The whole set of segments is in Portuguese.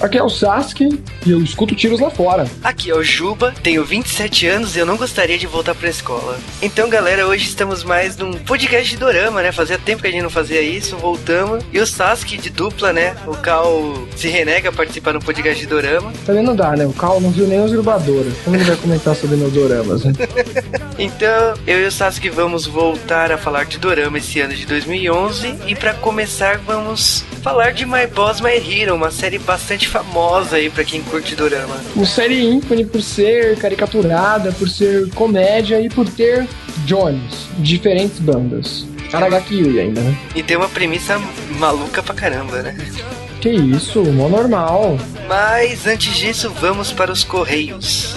Aqui é o Sasuke e eu escuto tiros lá fora. Aqui é o Juba, tenho 27 anos e eu não gostaria de voltar pra escola. Então, galera, hoje estamos mais num podcast de dorama, né? Fazia tempo que a gente não fazia isso, voltamos. E o Sasuke de dupla, né? O Cal se renega a participar no podcast de dorama. Também não dá, né? O Cal não viu nem os grubadores. Como ele vai comentar sobre meus doramas, né? então, eu e o Sasuke vamos voltar a falar de dorama esse ano de 2011. E para começar, vamos falar de My Boss My Hero, uma série bastante famosa aí para quem curte dorama. Uma série ícone por ser caricaturada, por ser comédia e por ter Jones, diferentes bandas. Aragaki Yui ainda, né? E tem uma premissa maluca pra caramba, né? Que isso, mó normal. Mas antes disso, vamos para os Correios.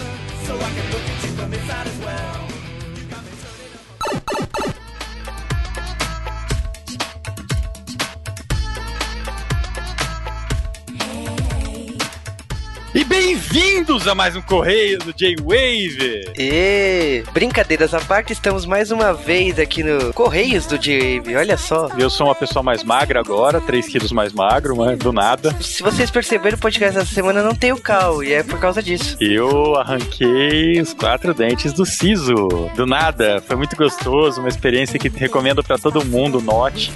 Bem-vindos a mais um Correio do J-Wave! E brincadeiras à parte, estamos mais uma vez aqui no Correios do J-Wave, olha só. Eu sou uma pessoa mais magra agora, 3 quilos mais magro, mas do nada. Se vocês perceberam, o podcast dessa semana não tem o Cal, e é por causa disso. Eu arranquei os quatro dentes do Siso, do nada. Foi muito gostoso, uma experiência que recomendo para todo mundo, note.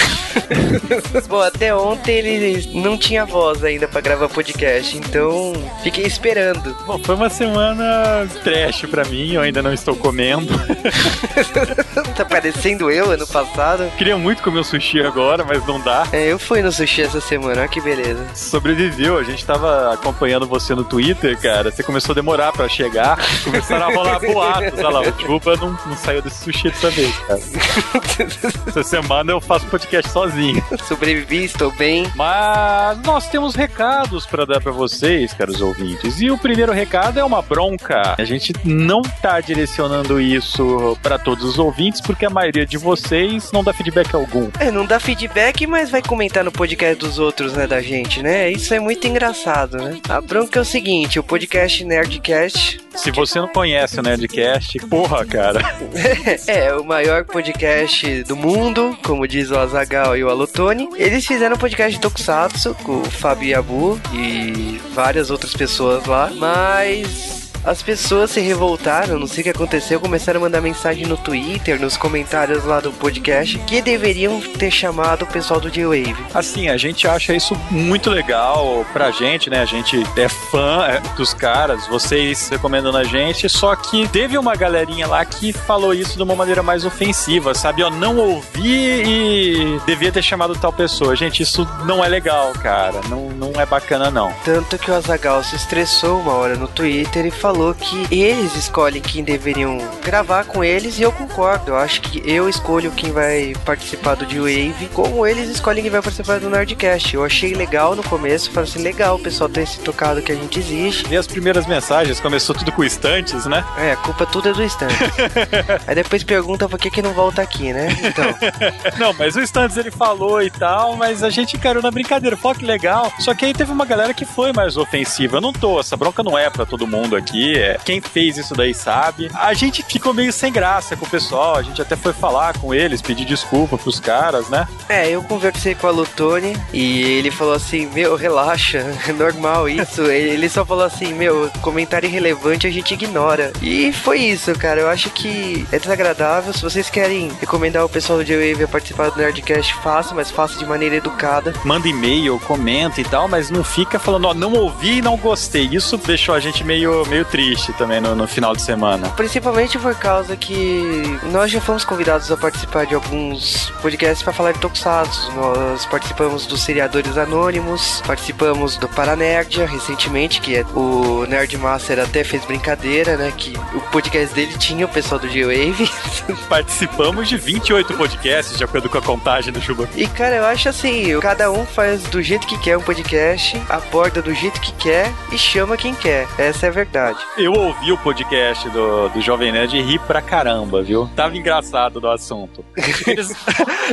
Bom, até ontem ele não tinha voz ainda para gravar podcast, então fiquei esperando. Bom, foi uma semana trash pra mim, eu ainda não estou comendo. tá parecendo eu ano passado. Queria muito comer o sushi agora, mas não dá. É, eu fui no sushi essa semana, olha que beleza. Sobreviveu, a gente tava acompanhando você no Twitter, cara. Você começou a demorar pra chegar, começaram a rolar boatos. Olha lá, o Chupa não, não saiu desse sushi dessa vez, cara. essa semana eu faço podcast sozinho. Sobrevivi, estou bem. Mas nós temos recados para dar para vocês, caros ouvintes ouvintes. E o primeiro recado é uma bronca. A gente não tá direcionando isso para todos os ouvintes, porque a maioria de vocês não dá feedback algum. É, não dá feedback, mas vai comentar no podcast dos outros, né, da gente, né? Isso é muito engraçado, né? A bronca é o seguinte, o podcast Nerdcast... Se você não conhece o Nerdcast, porra, cara. é, o maior podcast do mundo, como diz o Azagal e o Alutone. Eles fizeram um podcast de Tokusatsu com o Fábio Yabu e várias outras pessoas lá, mas as pessoas se revoltaram, não sei o que aconteceu, começaram a mandar mensagem no Twitter, nos comentários lá do podcast, que deveriam ter chamado o pessoal do J-Wave. Assim, a gente acha isso muito legal pra gente, né? A gente é fã é, dos caras, vocês recomendando a gente, só que teve uma galerinha lá que falou isso de uma maneira mais ofensiva, sabe? Eu não ouvi e devia ter chamado tal pessoa. Gente, isso não é legal, cara. Não, não é bacana, não. Tanto que o Azagal se estressou uma hora no Twitter e falou falou que eles escolhem quem deveriam gravar com eles e eu concordo. Eu acho que eu escolho quem vai participar do D-Wave, como eles escolhem quem vai participar do Nerdcast. Eu achei legal no começo, falei assim, legal o pessoal ter se tocado que a gente existe. E as primeiras mensagens, começou tudo com estantes, né? É, a culpa tudo é do estante. Aí depois pergunta por que que não volta aqui, né? Então. não, mas o estantes ele falou e tal, mas a gente encarou na brincadeira, pô, que legal. Só que aí teve uma galera que foi mais ofensiva. Eu não tô, essa bronca não é para todo mundo aqui é, quem fez isso daí sabe. A gente ficou meio sem graça com o pessoal, a gente até foi falar com eles, pedir desculpa pros caras, né? É, eu conversei com a Lutone e ele falou assim: Meu, relaxa, é normal isso. ele só falou assim: Meu, comentário irrelevante a gente ignora. E foi isso, cara. Eu acho que é desagradável. Se vocês querem recomendar o pessoal do J-Wave a participar do Nerdcast, faça, mas faça de maneira educada. Manda e-mail, comenta e tal, mas não fica falando, ó, não ouvi e não gostei. Isso deixou a gente meio, meio triste também no, no, final de semana. Principalmente por causa que nós já fomos convidados a participar de alguns podcasts para falar de Tokusatsu. Nós participamos dos Seriadores Anônimos, participamos do Paranerdia recentemente, que é o Nerd Master até fez brincadeira, né? Que o podcast dele tinha o pessoal do G-Wave. Participamos de 28 podcasts, de acordo com a contagem do Juba. E cara, eu acho assim, cada um faz do jeito que quer um podcast, aborda do jeito que quer e chama quem quer. Essa é a verdade. Verdade. Eu ouvi o podcast do, do Jovem Nerd e ri pra caramba, viu? Tava engraçado do assunto. Eles,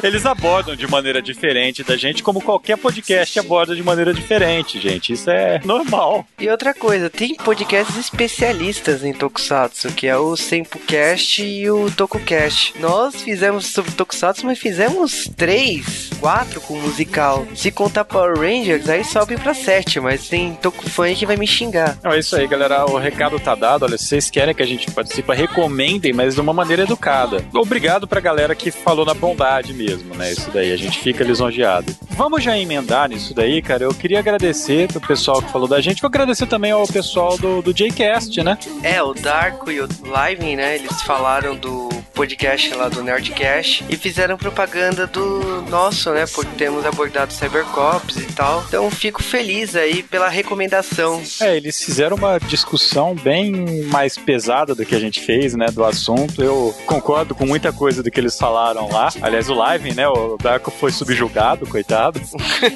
eles abordam de maneira diferente da gente, como qualquer podcast aborda de maneira diferente, gente. Isso é normal. E outra coisa, tem podcasts especialistas em Tokusatsu, que é o Sempocast e o Tokocast. Nós fizemos sobre Tokusatsu, mas fizemos três, quatro com musical. Se contar Power Rangers, aí sobe pra sete, mas tem Tokufan que vai me xingar. É isso aí, galera. O recado tá dado. Olha, vocês querem que a gente participe, recomendem, mas de uma maneira educada. Obrigado pra galera que falou na bondade mesmo, né? Isso daí, a gente fica lisonjeado. Vamos já emendar nisso daí, cara. Eu queria agradecer pro pessoal que falou da gente. Vou agradecer também ao pessoal do, do Jcast, né? É, o Darko e o Live, né? Eles falaram do podcast lá do Nerdcast e fizeram propaganda do nosso, né? Porque temos abordado Cybercops e tal. Então fico feliz aí pela recomendação. É, eles fizeram uma discussão bem mais pesada do que a gente fez, né? Do assunto. Eu concordo com muita coisa do que eles falaram lá. Aliás, o Live, né? O Darko foi subjugado, coitado.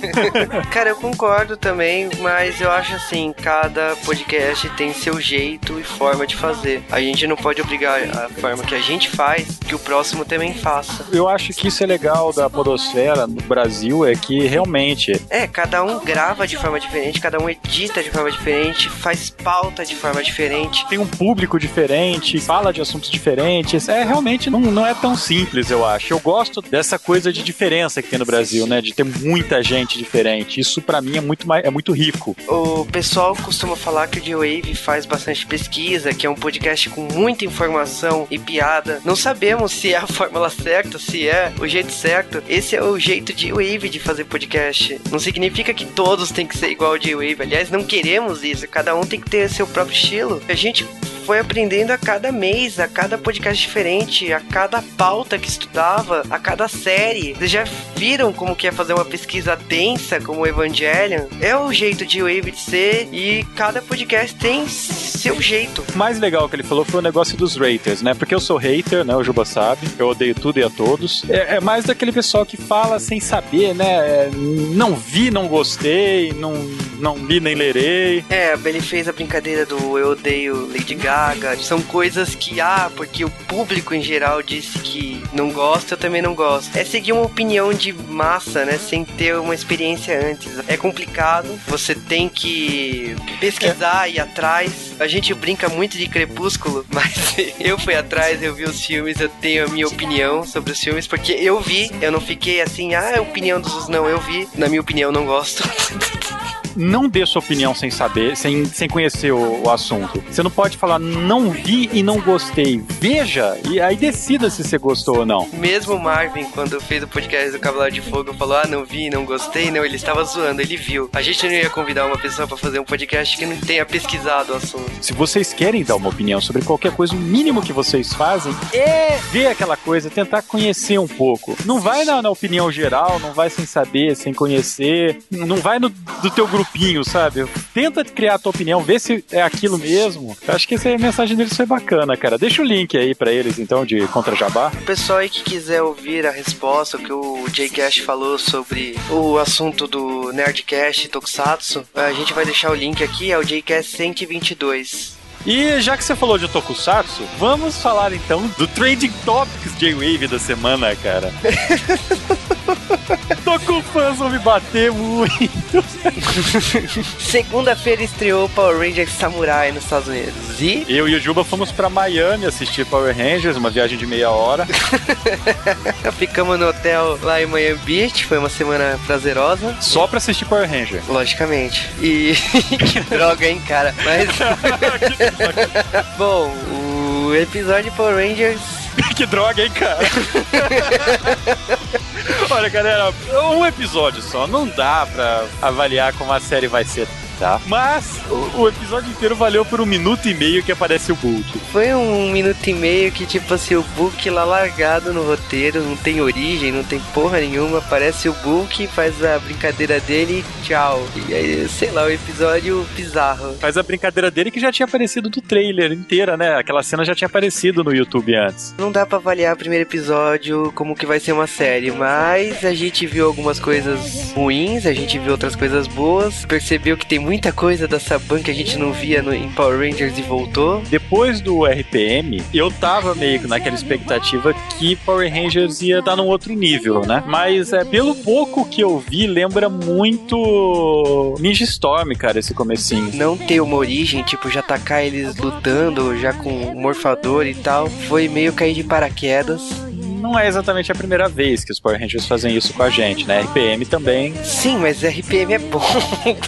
Cara, eu concordo também, mas eu acho assim, cada podcast tem seu jeito e forma de fazer. A gente não pode obrigar a forma que a gente faz que o próximo também faça. Eu acho que isso é legal da podosfera no Brasil, é que realmente... É, cada um grava de forma diferente, cada um edita de forma diferente, faz pauta de forma diferente. Tem um público diferente, fala de assuntos diferentes. É, realmente não, não é tão simples, eu acho. Eu gosto dessa coisa de diferença que tem no Brasil, né? De ter muita gente diferente. Isso para mim é muito, mais, é muito rico. O pessoal costuma falar que o G-Wave faz bastante pesquisa, que é um podcast com muita informação e piada. Não sabemos se é a fórmula certa, se é o jeito certo. Esse é o jeito de Wave de fazer podcast. Não significa que todos têm que ser igual ao J-Wave. Aliás, não queremos isso. Cada um tem que ter seu próprio estilo. A gente foi aprendendo a cada mês, a cada podcast diferente, a cada pauta que estudava, a cada série. Vocês já viram como que é fazer uma pesquisa densa como o Evangelion? É o jeito de Wave ser e cada podcast tem seu jeito. O mais legal que ele falou foi o negócio dos raters, né? Porque eu sou hater, né? O Juba sabe. Eu odeio tudo e a todos. É, é mais daquele pessoal que fala sem saber, né? É, não vi, não gostei, não, não li nem lerei. É, ele fez a brincadeira do eu odeio Lady Gaga. São coisas que, ah, porque o público em geral disse que não gosta, eu também não gosto. É seguir uma opinião de massa, né? Sem ter uma experiência antes. É complicado, você tem que pesquisar, ir atrás. A gente brinca muito de crepúsculo, mas eu fui atrás, eu vi os filmes, eu tenho a minha opinião sobre os filmes, porque eu vi, eu não fiquei assim, ah, a opinião dos não, eu vi, na minha opinião, não gosto. não dê sua opinião sem saber, sem, sem conhecer o, o, assunto. Você não pode falar não vi e não gostei. Veja e aí decida se você gostou ou não. Mesmo o Marvin, quando fez o podcast do Cavaleiro de Fogo, falou: Ah, não vi, não gostei. Não, ele estava zoando, ele viu. A gente não ia convidar uma pessoa para fazer um podcast que não tenha pesquisado o assunto. Se vocês querem dar uma opinião sobre qualquer coisa, o mínimo que vocês fazem é ver aquela coisa, tentar conhecer um pouco. Não vai na, na opinião geral, não vai sem saber, sem conhecer, não vai no, do teu grupinho, sabe? Tenta criar a tua opinião, vê se é aquilo mesmo. Eu acho que essa mensagem deles foi bacana, cara. Deixa o link aí para eles, então, de Contra Jabá. O pessoal aí que quiser ouvir a resposta, o que o Jcast falou sobre o assunto do Nerdcast Tokusatsu, a gente vai deixar o link aqui, é o Jcast 122. E já que você falou de Tokusatsu, vamos falar então do Trending Topics J-Wave da semana, cara. Tokufãs vão me bater muito. Segunda-feira estreou Power Rangers Samurai nos Estados Unidos. E? Eu e o Juba fomos pra Miami assistir Power Rangers, uma viagem de meia hora. Ficamos no hotel lá em Miami Beach, foi uma semana prazerosa. Só pra assistir Power Ranger. Logicamente. E que droga, hein, cara. Mas. Bom, o episódio Power Rangers. que droga, hein, cara? Olha, galera, um episódio só. Não dá pra avaliar como a série vai ser tá? Mas o, o, episódio inteiro valeu por um minuto e meio que aparece o Bulk. Foi um minuto e meio que, tipo assim, o Bulk lá largado no roteiro, não tem origem, não tem porra nenhuma. Aparece o Bulk, faz a brincadeira dele e tchau. E aí, sei lá, o episódio bizarro. Faz a brincadeira dele que já tinha aparecido do trailer inteira, né? Aquela cena já tinha aparecido no YouTube antes. Não dá para avaliar o primeiro episódio como que vai ser uma série, mas a gente viu algumas coisas ruins, a gente viu outras coisas boas, percebeu que tem muita coisa da Saban que a gente não via no, em Power Rangers e voltou. Depois do RPM, eu tava meio naquela expectativa que Power Rangers ia dar num outro nível, né? Mas é, pelo pouco que eu vi, lembra muito Ninja Storm, cara, esse comecinho. Não ter uma origem, tipo, já tacar eles lutando, já com morfador e tal, foi meio cair de paraquedas não é exatamente a primeira vez que os Power Rangers fazem isso com a gente, né? RPM também. Sim, mas RPM é bom.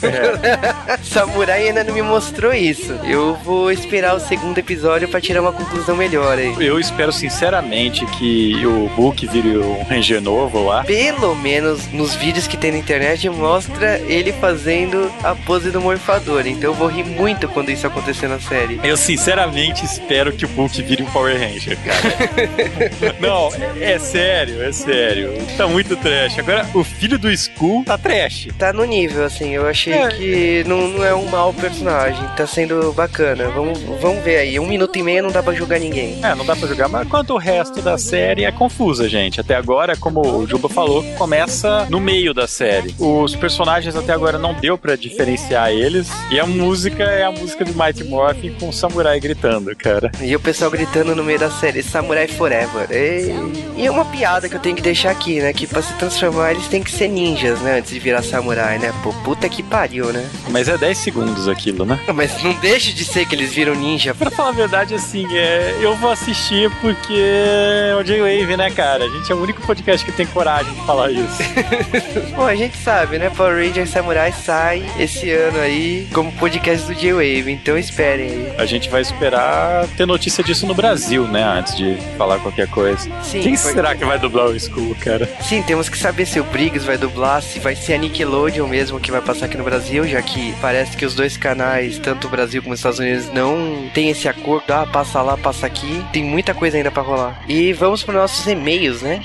É. Samurai ainda não me mostrou isso. Eu vou esperar o segundo episódio para tirar uma conclusão melhor aí. Eu espero sinceramente que o Book vire um Ranger novo lá. Pelo menos nos vídeos que tem na internet mostra ele fazendo a pose do morfador. Então eu vou rir muito quando isso acontecer na série. Eu sinceramente espero que o Book vire um Power Ranger, cara. não, é sério, é sério. Tá muito trash. Agora, o filho do Skull tá trash. Tá no nível, assim. Eu achei é. que não, não é um mau personagem. Tá sendo bacana. Vamos, vamos ver aí. Um minuto e meio não dá pra julgar ninguém. É, não dá pra julgar. Mas quanto o resto da série é confusa, gente. Até agora, como o Juba falou, começa no meio da série. Os personagens até agora não deu pra diferenciar eles. E a música é a música do Mighty Morphin com o samurai gritando, cara. E o pessoal gritando no meio da série: Samurai Forever. Ei. E é uma piada que eu tenho que deixar aqui, né? Que pra se transformar eles têm que ser ninjas, né? Antes de virar samurai, né? Pô, puta que pariu, né? Mas é 10 segundos aquilo, né? Mas não deixa de ser que eles viram ninja. Pra falar a verdade, assim, é, eu vou assistir porque é o J-Wave, né, cara? A gente é o único podcast que tem coragem de falar isso. Bom, a gente sabe, né? Power Rangers Samurai sai esse ano aí como podcast do J-Wave, então esperem aí. A gente vai esperar ter notícia disso no Brasil, né? Antes de falar qualquer coisa. Sim, Sim, Quem foi... será que vai dublar o Skull, cara? Sim, temos que saber se o Briggs vai dublar, se vai ser a Nickelodeon mesmo que vai passar aqui no Brasil, já que parece que os dois canais, tanto o Brasil como os Estados Unidos, não tem esse acordo, ah, passa lá, passa aqui. Tem muita coisa ainda para rolar. E vamos para nossos e-mails, né?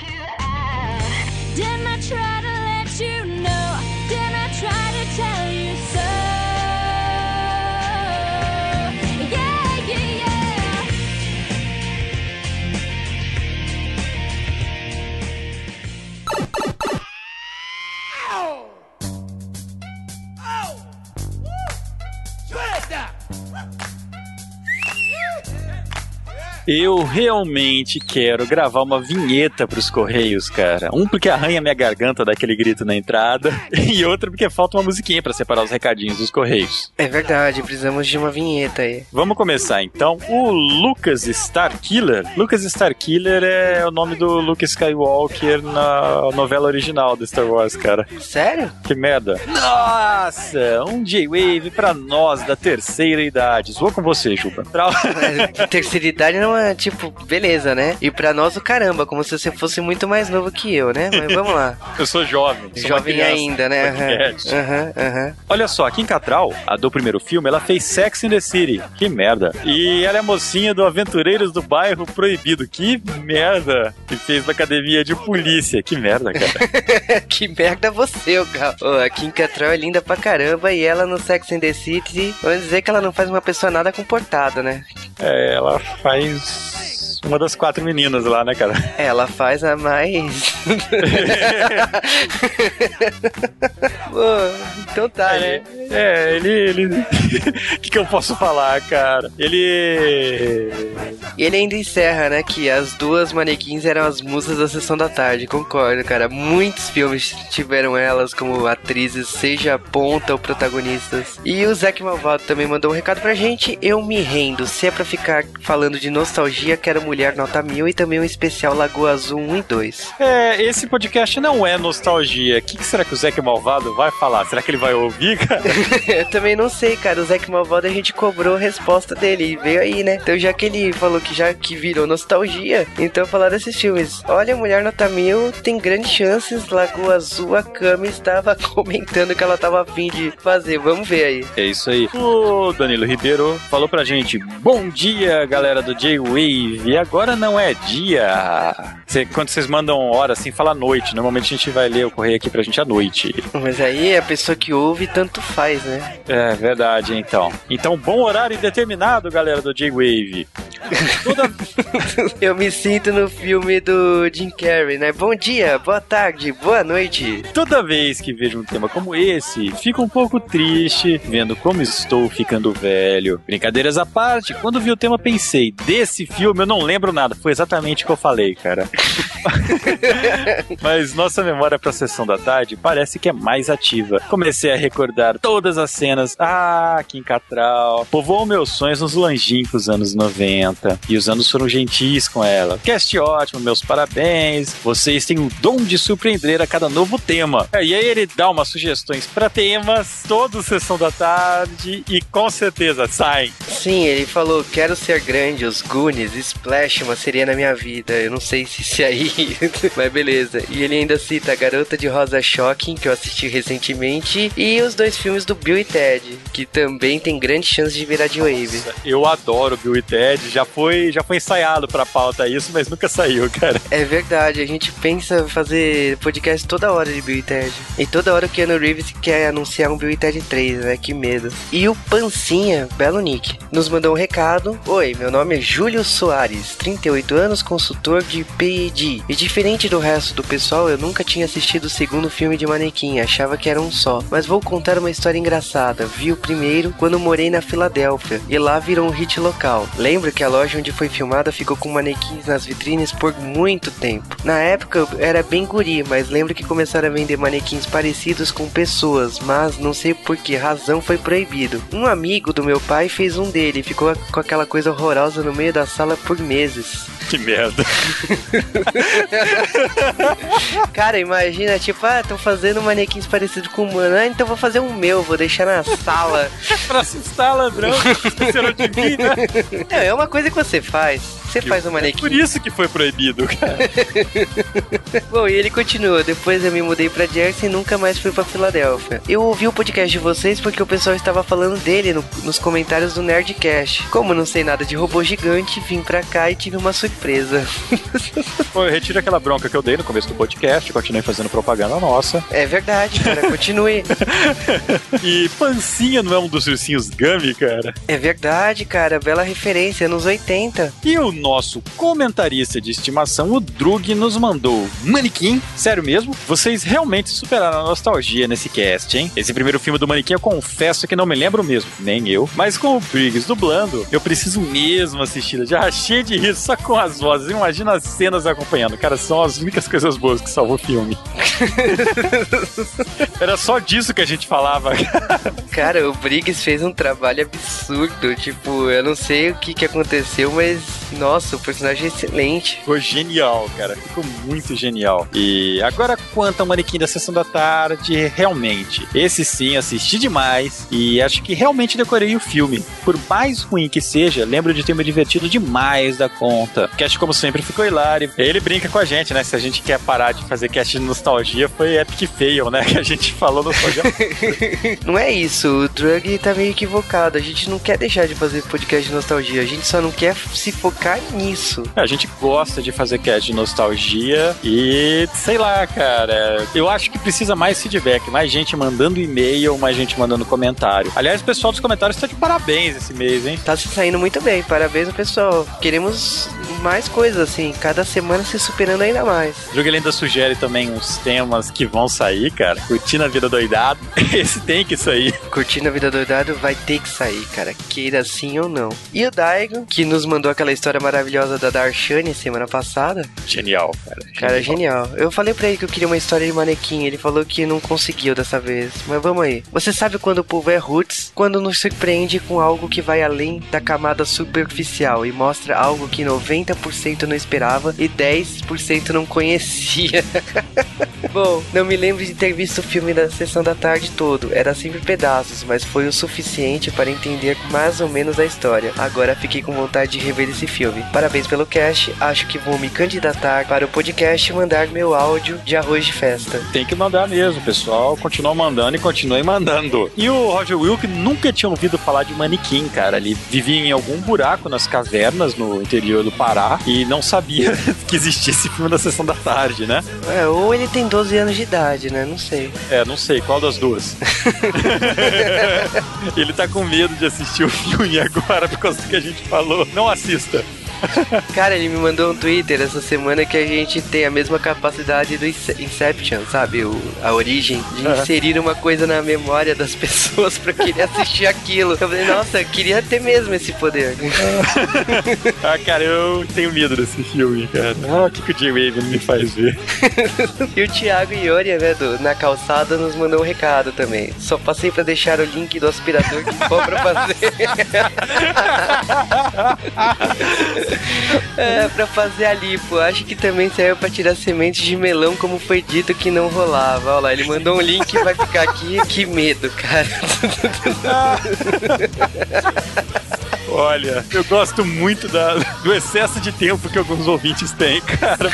Eu realmente quero gravar uma vinheta pros Correios, cara. Um porque arranha minha garganta daquele grito na entrada, e outro porque falta uma musiquinha para separar os recadinhos dos Correios. É verdade, precisamos de uma vinheta aí. Vamos começar então. O Lucas Starkiller. Lucas Starkiller é o nome do Luke Skywalker na novela original do Star Wars, cara. Sério? Que merda. Nossa, um J-Wave pra nós da terceira idade. Zoou com você, Juba. Pra... terceira idade não é tipo, beleza, né? E pra nós o caramba, como se você fosse muito mais novo que eu, né? Mas vamos lá. eu sou jovem. Sou jovem ainda, né? Aham, aham. Olha só, aqui em Catral, a do primeiro filme, ela fez Sex in the City. Que merda. E ela é mocinha do Aventureiros do Bairro Proibido. Que merda. Que fez na academia de polícia. Que merda, cara. que merda você, cara. Oh, aqui em Catral é linda pra caramba e ela no Sex in the City, vamos dizer que ela não faz uma pessoa nada comportada, né? É, ela faz Hey. Uma das quatro meninas lá, né, cara? Ela faz a mais. Pô, então tá, é, né? É, ele. ele... O que, que eu posso falar, cara? Ele. E ele ainda encerra, né? Que as duas manequins eram as musas da sessão da tarde. Concordo, cara. Muitos filmes tiveram elas como atrizes, seja ponta ou protagonistas. E o Zack Malvado também mandou um recado pra gente. Eu me rendo. Se é pra ficar falando de nostalgia, quero Mulher Nota Mil e também um especial Lagoa Azul 1 e 2. É, esse podcast não é nostalgia. O que, que será que o Zack Malvado vai falar? Será que ele vai ouvir, cara? Eu também não sei, cara. O Zack Malvado a gente cobrou a resposta dele e veio aí, né? Então já que ele falou que já que virou nostalgia, então falar desses filmes. Olha, Mulher Nota Mil tem grandes chances. Lagoa Azul, a Cami estava comentando que ela estava afim de fazer. Vamos ver aí. É isso aí. O Danilo Ribeiro falou pra gente: Bom dia, galera do J-Wave. Agora não é dia. Cê, quando vocês mandam hora assim, fala noite. Normalmente a gente vai ler o correio aqui pra gente à noite. Mas aí a pessoa que ouve tanto faz, né? É verdade, então. Então, bom horário indeterminado, galera do J-Wave. Toda... Eu me sinto no filme do Jim Carrey, né? Bom dia, boa tarde, boa noite. Toda vez que vejo um tema como esse, fico um pouco triste vendo como estou ficando velho. Brincadeiras à parte, quando vi o tema pensei, desse filme eu não lembro nada. Foi exatamente o que eu falei, cara. Mas nossa memória pra sessão da tarde parece que é mais ativa. Comecei a recordar todas as cenas. Ah, Kim Catral. Povoou meus sonhos nos longínquos anos 90. E os anos foram gentis com ela. Cast ótimo, meus parabéns. Vocês têm o dom de surpreender a cada novo tema. É, e aí ele dá umas sugestões para temas, toda sessão da tarde e com certeza saem. Sim, ele falou: quero ser grande, os Goonies, Splash, uma seria na minha vida. Eu não sei se isso aí, mas beleza. E ele ainda cita a Garota de Rosa Shocking, que eu assisti recentemente, e os dois filmes do Bill e Ted, que também tem grande chance de virar de wave. Eu adoro Bill e Ted, já foi, já foi ensaiado pra pauta isso, mas nunca saiu, cara. É verdade, a gente pensa fazer podcast toda hora de Bill e Ted. E toda hora o Keanu Reeves quer anunciar um Bill e Ted 3, né? Que medo. E o Pancinha, belo nick, nos mandou um recado. Oi, meu nome é Júlio Soares, 38 anos, consultor de PED. E diferente do resto do pessoal, eu nunca tinha assistido o segundo filme de Manequim, achava que era um só. Mas vou contar uma história engraçada. Vi o primeiro quando morei na Filadélfia, e lá virou um hit local. Lembro que a loja onde foi filmada ficou com manequins nas vitrines por muito tempo. Na época eu era bem guri, mas lembro que começaram a vender manequins parecidos com pessoas, mas não sei por que razão foi proibido. Um amigo do meu pai fez um dele e ficou com aquela coisa horrorosa no meio da sala por meses. Que merda. Cara, imagina, tipo, ah, estão fazendo manequins parecidos com humano. Ah, então vou fazer um meu, vou deixar na sala. pra assustar, ladrão. De mim, né? É, é uma coisa que você faz. Você faz um manequim. É por isso que foi proibido, cara. Bom, e ele continua. Depois eu me mudei pra Jersey e nunca mais fui pra Filadélfia. Eu ouvi o podcast de vocês porque o pessoal estava falando dele no, nos comentários do Nerdcast. Como não sei nada de robô gigante, vim pra cá e tive uma surpresa. Pô, eu retiro aquela bronca que eu dei no começo do podcast, continuei fazendo propaganda nossa. É verdade, cara, continue. e Pancinha não é um dos ursinhos Gummy, cara? É verdade, cara, bela referência, nos 80. E o nosso comentarista de estimação, o Drug, nos mandou Manequim, sério mesmo? Vocês realmente superaram a nostalgia nesse cast, hein? Esse primeiro filme do Manequim eu confesso que não me lembro mesmo, nem eu. Mas com o Briggs dublando, eu preciso mesmo assistir. Já achei de rir só com as vozes. Imagina as cenas acompanhando. Cara, são as únicas coisas boas que salvou o filme. Era só disso que a gente falava. Cara, o Briggs fez um trabalho absurdo. Tipo, eu não sei o que, que aconteceu, mas nossa, o personagem é excelente. Ficou genial, cara. Ficou muito genial. E agora, quanto ao manequim da sessão da tarde, realmente, esse sim, assisti demais e acho que realmente decorei o filme. Por mais ruim que seja, lembro de ter me divertido demais da conta. O cast, como sempre, ficou hilário. Ele brinca com a gente, né? Se a gente quer parar de fazer cast de nostalgia, foi epic fail, né? Que a gente falou nostalgia. não é isso, o Drug tá meio equivocado. A gente não quer deixar de fazer podcast de nostalgia, a gente só não quer se focar nisso. A gente gosta de fazer cast de nostalgia e sei lá, cara. Eu acho que precisa mais feedback, mais gente mandando e-mail, mais gente mandando comentário. Aliás, o pessoal dos comentários está de parabéns esse mês, hein? Tá se saindo muito bem, parabéns ao pessoal. Queremos mais coisas assim, cada semana se superando ainda mais. O jogo ainda sugere também uns temas que vão sair, cara. Curtindo a vida doidado. Esse tem que sair. Curtindo a vida doidado vai ter que sair, cara. Queira sim ou não. E o Daigo, que nos mandou aquela história maravilhosa da Darshani semana passada. Genial, cara. Cara, genial. Eu falei pra ele que eu queria uma história de manequim. Ele falou que não conseguiu dessa vez. Mas vamos aí. Você sabe quando o povo é roots? Quando nos surpreende com algo que vai além da camada superficial e mostra algo que 90% não esperava e 10% não conhecia. Bom, não me lembro de ter visto o filme da sessão da tarde todo. Era sempre pedaços, mas foi o suficiente para entender mais ou menos a história. Agora fiquei com vontade de rever esse filme. Parabéns pelo cast. Acho que vou me candidatar para o podcast e mandar meu áudio de arroz de festa. Tem que mandar mesmo, pessoal. Continua mandando e continue mandando. E o Roger Wilk nunca tinha ouvido falar de manequim, cara. Ele vivia em algum buraco nas cavernas no interior do Pará E não sabia que existia esse filme na sessão da tarde, né? É, ou ele tem 12 anos de idade, né? Não sei. É, não sei, qual das duas? ele tá com medo de assistir o filme agora por causa do que a gente falou. Não assista. Cara, ele me mandou um Twitter essa semana que a gente tem a mesma capacidade do Inception, sabe? O, a origem de inserir uma coisa na memória das pessoas pra querer assistir aquilo. Eu falei, nossa, eu queria ter mesmo esse poder. ah, cara, eu tenho medo desse filme, cara. Ah, o que, que o J-Wave me faz ver? e o Thiago Ioria, né, do, na calçada, nos mandou um recado também. Só passei pra deixar o link do aspirador que for pra fazer. é, pra fazer a lipo. Acho que também saiu pra tirar sementes de melão, como foi dito que não rolava. Olha lá, ele mandou um link vai ficar aqui. Que medo, cara. Olha, eu gosto muito da, do excesso de tempo que alguns ouvintes têm, cara.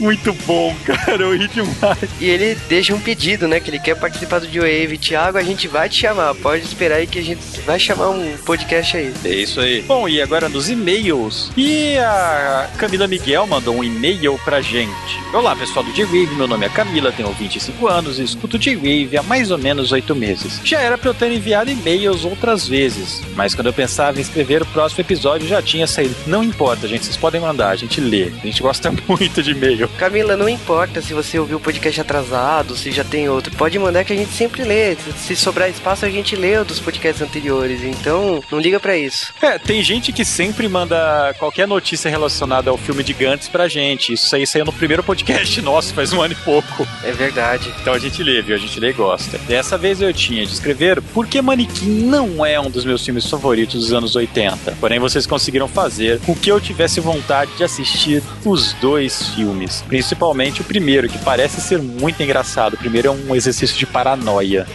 muito bom, cara. Eu ri demais. E ele deixa um pedido, né? Que ele quer participar do Joe Thiago, a gente vai te chamar. Pode esperar aí que a gente vai chamar um podcast aí. É isso aí. Bom, e agora nos e-mails. E a Camila Miguel mandou um e-mail pra gente. Olá, pessoal do J-Wave. Meu nome é Camila, tenho 25 anos e escuto J-Wave há mais ou menos 8 meses. Já era pra eu ter enviado e-mails outras vezes, mas quando eu pensava em escrever o próximo episódio já tinha saído. Não importa, gente, vocês podem mandar, a gente lê. A gente gosta muito de e-mail. Camila, não importa se você ouviu o podcast atrasado, se já tem outro. Pode mandar que a gente sempre lê. Se sobrar espaço, a gente lê dos podcasts anteriores. Então, não liga para isso. É, tem gente que sempre manda qualquer notícia relacionada ao filme de Gantz pra gente. Isso aí saiu no primeiro podcast nosso, faz um ano e pouco. É verdade. Então a gente lê, viu? A gente lê e gosta. Dessa vez eu tinha de escrever porque Manequim não é um dos meus filmes favoritos dos anos 80. Porém, vocês conseguiram fazer com que eu tivesse vontade de assistir os dois filmes. Principalmente o primeiro, que parece ser muito engraçado. O primeiro é um exercício de paranoia.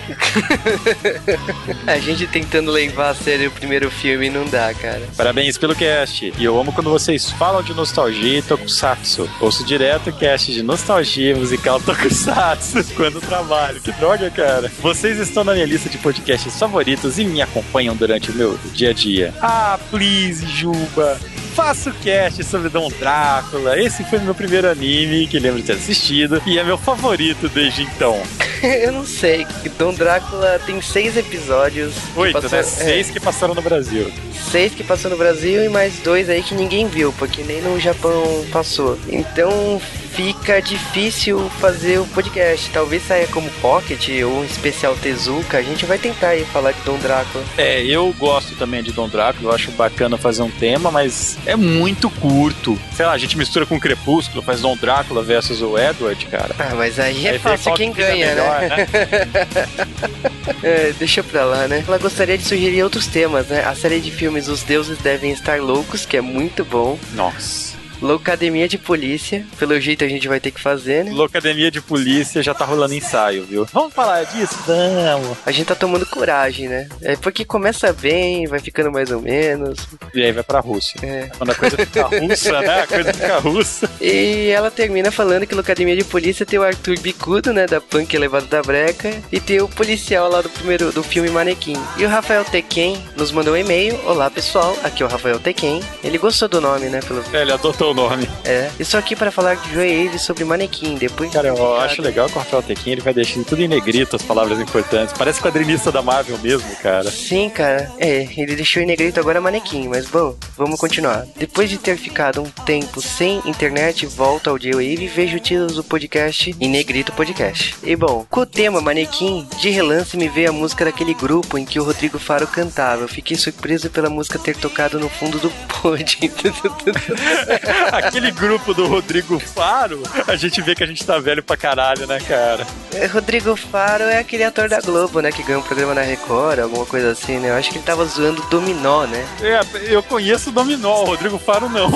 a gente tentando levar a sério o primeiro filme não dá, cara. Parabéns pelo cast. E eu amo quando vocês falam de nostalgia e tokusatsu. Ouço direto o cast de nostalgia musical tokusatsu quando trabalho. Que droga, cara. Vocês estão na minha lista de podcasts favoritos e me acompanham durante o meu dia a dia. Ah, please, Juba. Faço cast sobre Dom Drácula. Esse foi meu primeiro anime que lembro de ter assistido e é meu favorito desde então. eu não sei. Dom Drácula tem seis episódios. Oito, né? passaram, né? Seis é, que passaram no Brasil. Seis que passaram no Brasil e mais dois aí que ninguém viu, porque nem no Japão passou. Então fica difícil fazer o podcast. Talvez saia como Pocket ou um especial Tezuka. A gente vai tentar aí falar de Dom Drácula. É, eu gosto também de Dom Drácula. Eu acho bacana fazer um tema, mas é muito curto. Sei lá, a gente mistura com Crepúsculo, faz Dom Drácula versus o Edward, cara. Ah, mas aí é aí fácil quem ganha, melhor, né? né? é, deixa pra lá, né? Ela gostaria de sugerir outros temas, né? A série de filmes Os Deuses Devem Estar Loucos, que é muito bom. Nossa. Loucademia de Polícia. Pelo jeito a gente vai ter que fazer, né? Loucademia de Polícia já tá rolando ensaio, viu? Vamos falar disso? Vamos. A gente tá tomando coragem, né? É porque começa bem, vai ficando mais ou menos. E aí vai pra Rússia. É. Quando a coisa fica russa, né? A coisa fica russa. E ela termina falando que Loucademia de Polícia tem o Arthur Bicudo, né? Da punk elevado da breca. E tem o policial lá do primeiro do filme Manequim. E o Rafael Tequen nos mandou um e-mail. Olá, pessoal. Aqui é o Rafael Tequen. Ele gostou do nome, né? Pelo... É, ele adotou o nome. É. Isso aqui para falar de Joey Ave sobre manequim. Depois. Cara, eu acho legal cortar o Tequim, ele vai deixando tudo em negrito as palavras importantes. Parece quadrinista da Marvel mesmo, cara. Sim, cara. É, ele deixou em negrito agora manequim, mas bom, vamos continuar. Depois de ter ficado um tempo sem internet, volto ao J-Wave e vejo o título do podcast em negrito podcast. E bom, com o tema manequim, de relance me veio a música daquele grupo em que o Rodrigo Faro cantava. Eu fiquei surpreso pela música ter tocado no fundo do pod. aquele grupo do Rodrigo Faro, a gente vê que a gente tá velho pra caralho, né, cara? É, Rodrigo Faro é aquele ator da Globo, né, que ganhou um programa na Record, alguma coisa assim, né? Eu acho que ele tava zoando Dominó, né? É, eu conheço Dominó, o Rodrigo Faro não.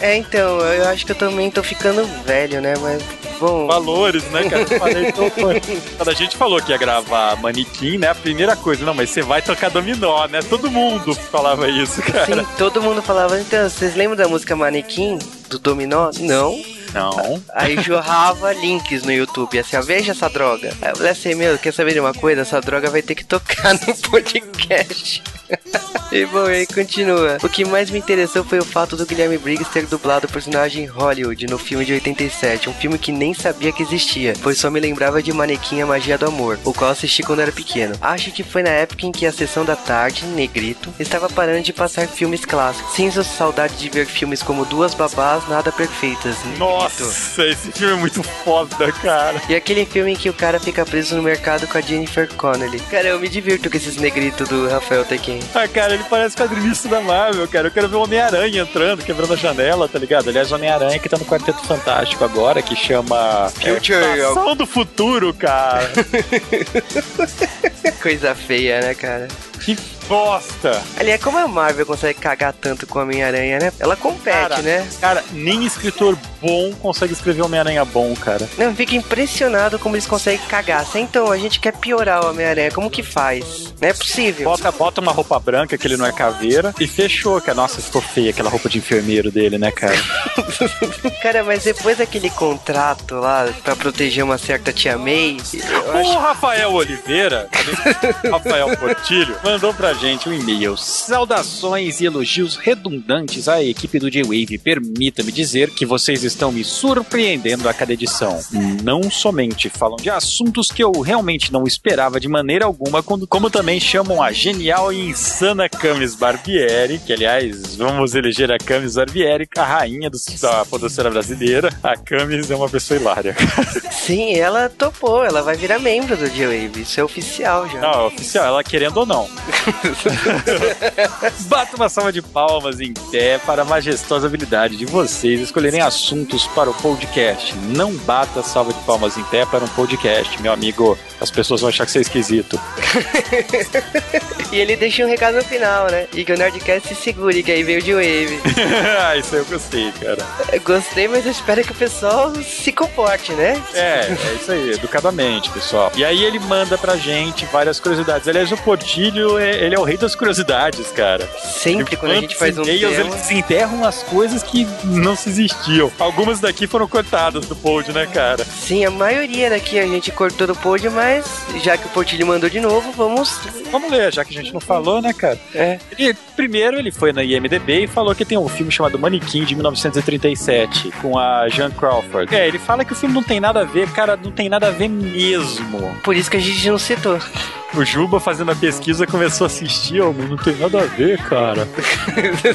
É, então, eu acho que eu também tô ficando velho, né? Mas bom. Valores, né, cara? Eu falei, então, Quando a gente falou que ia gravar manequim, né? A primeira coisa, não, mas você vai tocar dominó, né? Todo mundo falava isso, cara. Sim, todo mundo falava. Então, vocês lembram da música Manequim? Do dominó? Não. Não. Aí jorrava links no YouTube, assim, ó, veja essa droga. Aí eu falei assim, meu, quer saber de uma coisa? Essa droga vai ter que tocar no podcast. e bom, aí continua. O que mais me interessou foi o fato do Guilherme Briggs ter dublado o personagem Hollywood no filme de 87, um filme que nem sabia que existia, pois só me lembrava de Manequim a Magia do Amor, o qual assisti quando era pequeno. Acho que foi na época em que a sessão da tarde, Negrito, estava parando de passar filmes clássicos. Sinto saudade de ver filmes como Duas Babás Nada Perfeitas. Nossa, esse filme é muito foda, cara. E aquele filme em que o cara fica preso no mercado com a Jennifer Connelly. Cara, eu me divirto com esses negritos do Rafael Tekken. Ah, cara, ele parece quadrinista da Marvel, cara. Eu quero ver o Homem-Aranha entrando, quebrando a janela, tá ligado? Aliás, o Homem-Aranha que tá no Quarteto Fantástico agora, que chama Future. Estação do Futuro, cara. Coisa feia, né, cara? Que bosta! Ali é como a Marvel consegue cagar tanto com a Homem-Aranha, né? Ela compete, Cara, né? Cara, nem escritor bom consegue escrever Homem-Aranha bom, cara. Não, fica impressionado como eles conseguem cagar. Se então a gente quer piorar o Homem-Aranha, como que faz? Não é possível. Bota, bota uma roupa branca, que ele não é caveira, e fechou, que nossa, ficou feia aquela roupa de enfermeiro dele, né, cara? Cara, mas depois daquele contrato lá pra proteger uma certa tia May, O acho. Rafael Oliveira, Rafael Portilho, mandou pra gente um e-mail. Saudações e elogios redundantes à equipe do J-Wave. Permita-me dizer que vocês estão me surpreendendo a cada edição. Não somente falam de assuntos que eu realmente não esperava de maneira alguma, como também chamam a genial e insana Camis Barbieri, que aliás, vamos eleger a Camis Barbieri, a rainha do, da podosfera brasileira. A Camis é uma pessoa hilária. Sim, ela topou, ela vai virar membro do J-Wave. Isso é oficial já. Não, é oficial, ela querendo ou não. Bata uma salva de palmas em pé para a majestosa habilidade de vocês escolherem assuntos para o podcast. Não bata salva de palmas em pé para um podcast, meu amigo. As pessoas vão achar que você é esquisito. E ele deixa um recado no final, né? E que o Nerdcast se segure, que aí veio o J-Wave. ah, isso aí eu gostei, cara. Eu Gostei, mas eu espero que o pessoal se comporte, né? É, é isso aí, educadamente, pessoal. E aí ele manda pra gente várias curiosidades. Aliás, o Portilho, é- ele é o rei das curiosidades, cara. Sempre quando a gente faz um e-mails, tema... eles desenterram as coisas que não se existiam. Algumas daqui foram cortadas do pod, né, cara? Sim, a maioria daqui a gente cortou do pod, mas já que o Portilho mandou de novo, vamos... Vamos ler, já que a gente não falou, né, cara? É, Ele, primeiro, ele foi na IMDB e falou que tem um filme chamado Manequim de 1937, com a Jean Crawford. É, ele fala que o filme não tem nada a ver, cara, não tem nada a ver mesmo. por isso que a gente não citou. O Juba, fazendo a pesquisa, começou a assistir, ó, não tem nada a ver, cara.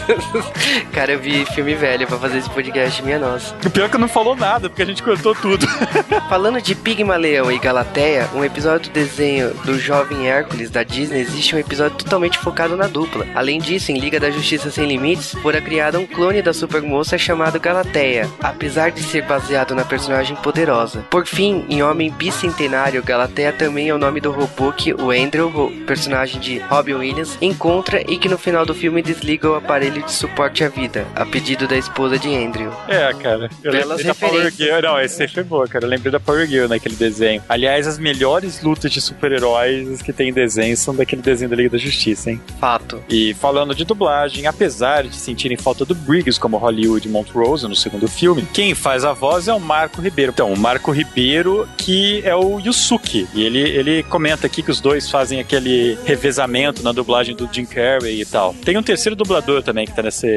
Cara, eu vi filme velho pra fazer esse podcast, minha nossa. O pior é que não falou nada, porque a gente cortou tudo. Falando de Pigmaleão e Galateia, um episódio do desenho do Jovem Hércules da Disney existe um episódio totalmente focado na dupla. Além disso, em Liga da Justiça Sem Limites, fora criado um clone da Supermoça chamado Galateia, apesar de ser baseado na personagem poderosa. Por fim, em Homem Bicentenário, Galateia também é o nome do robô que o Andrew, personagem de Robin Williams, encontra e que no final do filme desliga o aparelho de suporte à vida, a pedido da esposa de Andrew. É, cara. Eu Belas lembrei da Power. Gear. Não, esse aí foi boa, cara. Eu lembrei da Power Gear naquele desenho. Aliás, as melhores lutas de super-heróis que tem em desenho são daquele desenho da Liga da Justiça, hein? Fato. E falando de dublagem, apesar de sentirem falta do Briggs como Hollywood Montrose no segundo filme, quem faz a voz é o Marco Ribeiro. Então, o Marco Ribeiro, que é o Yusuke. E ele, ele comenta aqui que os dois fazem aquele revezamento na dublagem do Jim Carrey e tal. Tem um terceiro dublador também que tá nesse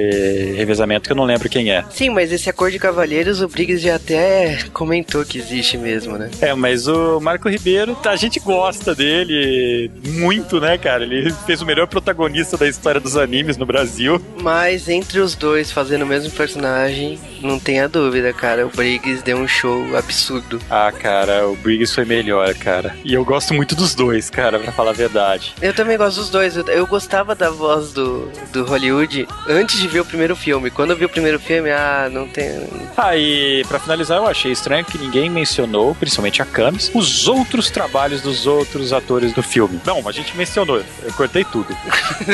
revezamento que eu não lembro quem é. Sim, mas esse Acordo de Cavalheiros, o Briggs já até comentou que existe mesmo, né? É, mas o Marco Ribeiro, a gente gosta dele muito, né, cara? Ele fez o melhor protagonista da história dos animes no Brasil. Mas entre os dois fazendo o mesmo personagem, não tenha dúvida, cara. O Briggs deu um show absurdo. Ah, cara, o Briggs foi melhor, cara. E eu gosto muito dos dois, cara, pra falar a verdade. Eu também gosto dos dois. Eu, eu gostava da voz do, do Hollywood antes de ver o primeiro filme. Quando eu vi o primeiro filme, ah, não tem. Ah, e pra finalizar, eu achei estranho que ninguém mencionou, principalmente a Camis, os outros trabalhos dos outros atores do filme. Não, a gente mencionou, eu cortei tudo.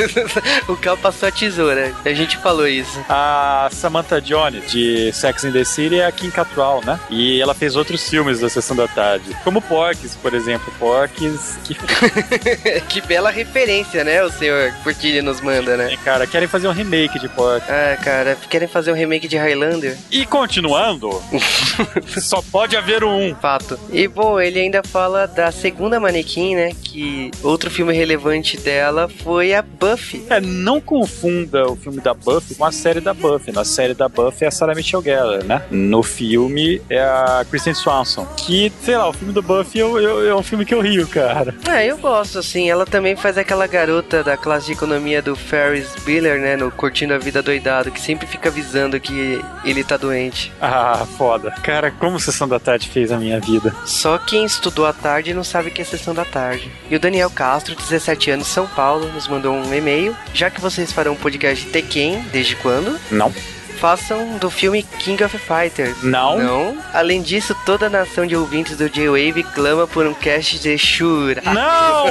o Cal passou a tesoura. A gente falou isso. A Samantha Jones, de Sex and the City, é a Kim Cattrall, né? E ela fez outros filmes da Sessão da Tarde. Como Porques, por exemplo. Porques, que que bela referência, né? O senhor Portilha nos manda, né? É, cara, querem fazer um remake de Pork. Ah, cara, querem fazer um remake de Highlander? E continuando, só pode haver um. Fato. E bom, ele ainda fala da segunda manequim, né? Que outro filme relevante dela foi a Buffy. É, não confunda o filme da Buffy com a série da Buffy. Na série da Buffy é a Sarah Michelle Gellar, né? No filme é a Kristen Swanson. Que, sei lá, o filme do Buffy eu, eu, é um filme que eu rio, cara. Ah, eu gosto, assim. Ela também faz aquela garota da classe de economia do Ferris Bueller, né? No Curtindo a Vida Doidado, que sempre fica avisando que ele tá doente. Ah, foda. Cara, como Sessão da Tarde fez a minha vida. Só quem estudou à tarde não sabe o que é Sessão da Tarde. E o Daniel Castro, 17 anos, São Paulo, nos mandou um e-mail. Já que vocês farão um podcast de Tekken, desde quando? Não façam do filme King of Fighters. Não. Não. Além disso, toda a nação de ouvintes do J-Wave clama por um cast de Shura. Não!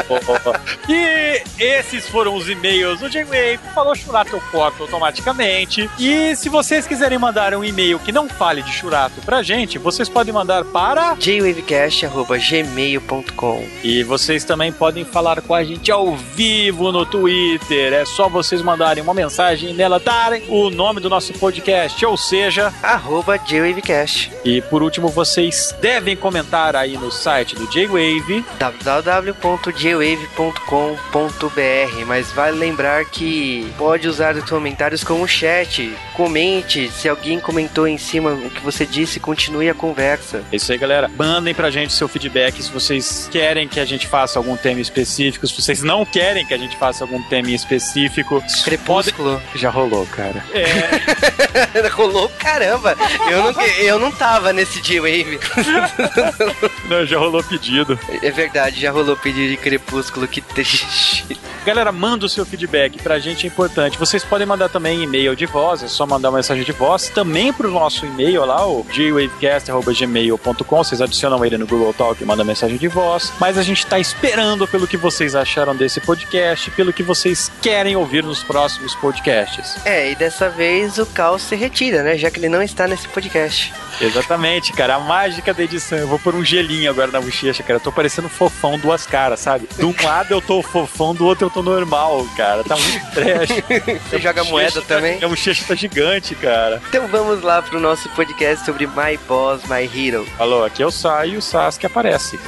e esses foram os e-mails do J-Wave. Falou Churato, eu corto automaticamente. E se vocês quiserem mandar um e-mail que não fale de Churato pra gente, vocês podem mandar para jwavecast.gmail.com E vocês também podem falar com a gente ao vivo no Twitter. É só vocês mandarem uma mensagem e nela darem o o nome do nosso podcast, ou seja, arroba JWavecast. E por último, vocês devem comentar aí no site do J-Wave www.jwave.com.br mas vale lembrar que pode usar os comentários como chat. Comente, se alguém comentou em cima o que você disse, continue a conversa. É isso aí, galera. Mandem pra gente seu feedback se vocês querem que a gente faça algum tema específico, se vocês não querem que a gente faça algum tema específico. Crepúsculo. Pode... Já rolou, cara. É. Rolou caramba. Eu não, eu não tava nesse J-Wave. não, já rolou pedido. É verdade, já rolou pedido de Crepúsculo, que triste. Galera, manda o seu feedback, pra gente é importante. Vocês podem mandar também e-mail de voz, é só mandar uma mensagem de voz, também pro nosso e-mail lá, o jwavecast.gmail.com, vocês adicionam ele no Google Talk e mandam mensagem de voz. Mas a gente tá esperando pelo que vocês acharam desse podcast, pelo que vocês querem ouvir nos próximos podcasts. É, e dessa vez o caos se retira, né? Já que ele não está nesse podcast. Exatamente, cara. A mágica da edição. Eu vou pôr um gelinho agora na bochecha, cara. Eu tô parecendo fofão duas caras, sabe? De um lado eu tô fofão, do outro eu tô normal, cara. Tá muito trash. Você joga moeda tá, também? A bochecha tá gigante, cara. Então vamos lá pro nosso podcast sobre My Boss, My Hero. Alô, aqui é o Sai e o Sasuke aparece.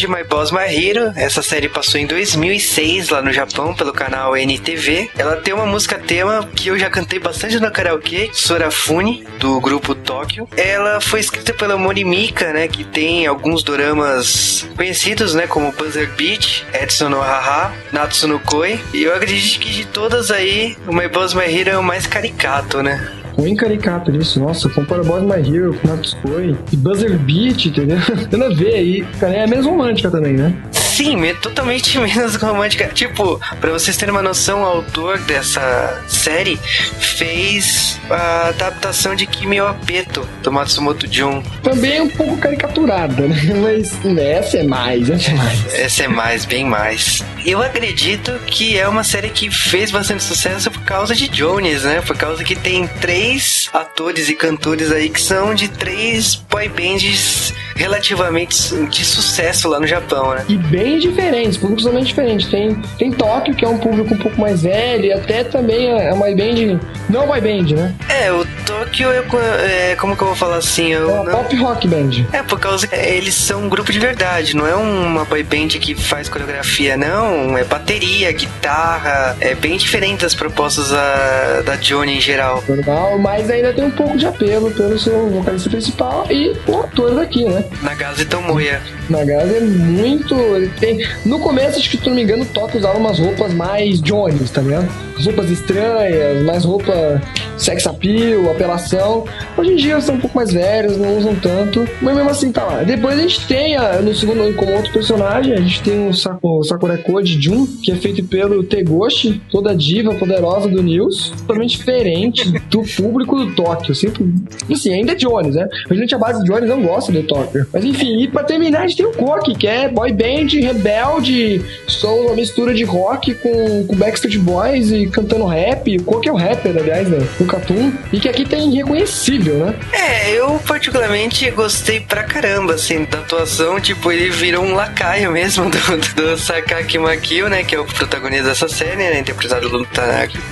De My Boss My Hero. Essa série passou em 2006 lá no Japão pelo canal NTV. Ela tem uma música tema que eu já cantei bastante no karaokê, Sorafune, do grupo Tóquio. Ela foi escrita pela Morimika, né, que tem alguns doramas conhecidos, né, como Buzzer Beat, Edson no Haha, Natsu no Koi. E eu acredito que de todas aí, o My Boss My Hero é o mais caricato, né? Bem caricato nisso. Nossa, compara Boss My Hero com Natsuko e Buzzer Beat, entendeu? Tem a ver aí. Cara, é a menos romântica também, né? Sim, é totalmente menos romântica. Tipo, para vocês terem uma noção, o autor dessa série fez a adaptação de Kimi Apeto, do Matsumoto Jun. Também é um pouco caricaturada, né? Mas essa é mais, essa é mais. Essa é mais, bem mais. Eu acredito que é uma série que fez bastante sucesso por causa de Jones, né? Por causa que tem três atores e cantores aí que são de três boy bands relativamente de sucesso lá no Japão, né? E bem diferentes, públicos totalmente diferentes. Tem, tem Tóquio, que é um público um pouco mais velho, e até também é uma band. Não uma band, né? É, o Tóquio é, é, Como que eu vou falar assim? Eu, é uma não... pop rock band. É, por causa que eles são um grupo de verdade, não é uma boy band que faz coreografia, não. É bateria, guitarra. É bem diferente das propostas da, da Johnny em geral. Normal, mas ainda tem um pouco de apelo pelo seu vocalista principal e o ator daqui, né? Nagase Tomoya. Nagase é muito. Ele tem... No começo, acho que se não me engano, o Toque usava umas roupas mais Jones, tá ligado? roupas estranhas, mais roupa sex appeal, apelação. Hoje em dia eles são um pouco mais velhos, não usam tanto, mas mesmo assim tá lá. Depois a gente tem, a, no segundo, como outro personagem, a gente tem o, Saku, o Sakura Code Jun, que é feito pelo Tegoshi, toda diva poderosa do News, totalmente diferente do público do Tóquio. Sempre, assim, ainda é Jones, né? A gente a base de Jones não gosta do Tóquio. Mas enfim, e pra terminar, a gente tem o Koki, que é boy band, rebelde, sou uma mistura de rock com, com Backstreet Boys e cantando rap. O Koki é o rapper, aliás, né? O Cartoon. E que aqui tem reconhecível, né? É, eu particularmente gostei pra caramba, assim, da atuação. Tipo, ele virou um lacaio mesmo do, do Sakaki Makio, né? Que é o protagonista dessa série, né? Interpretado pelo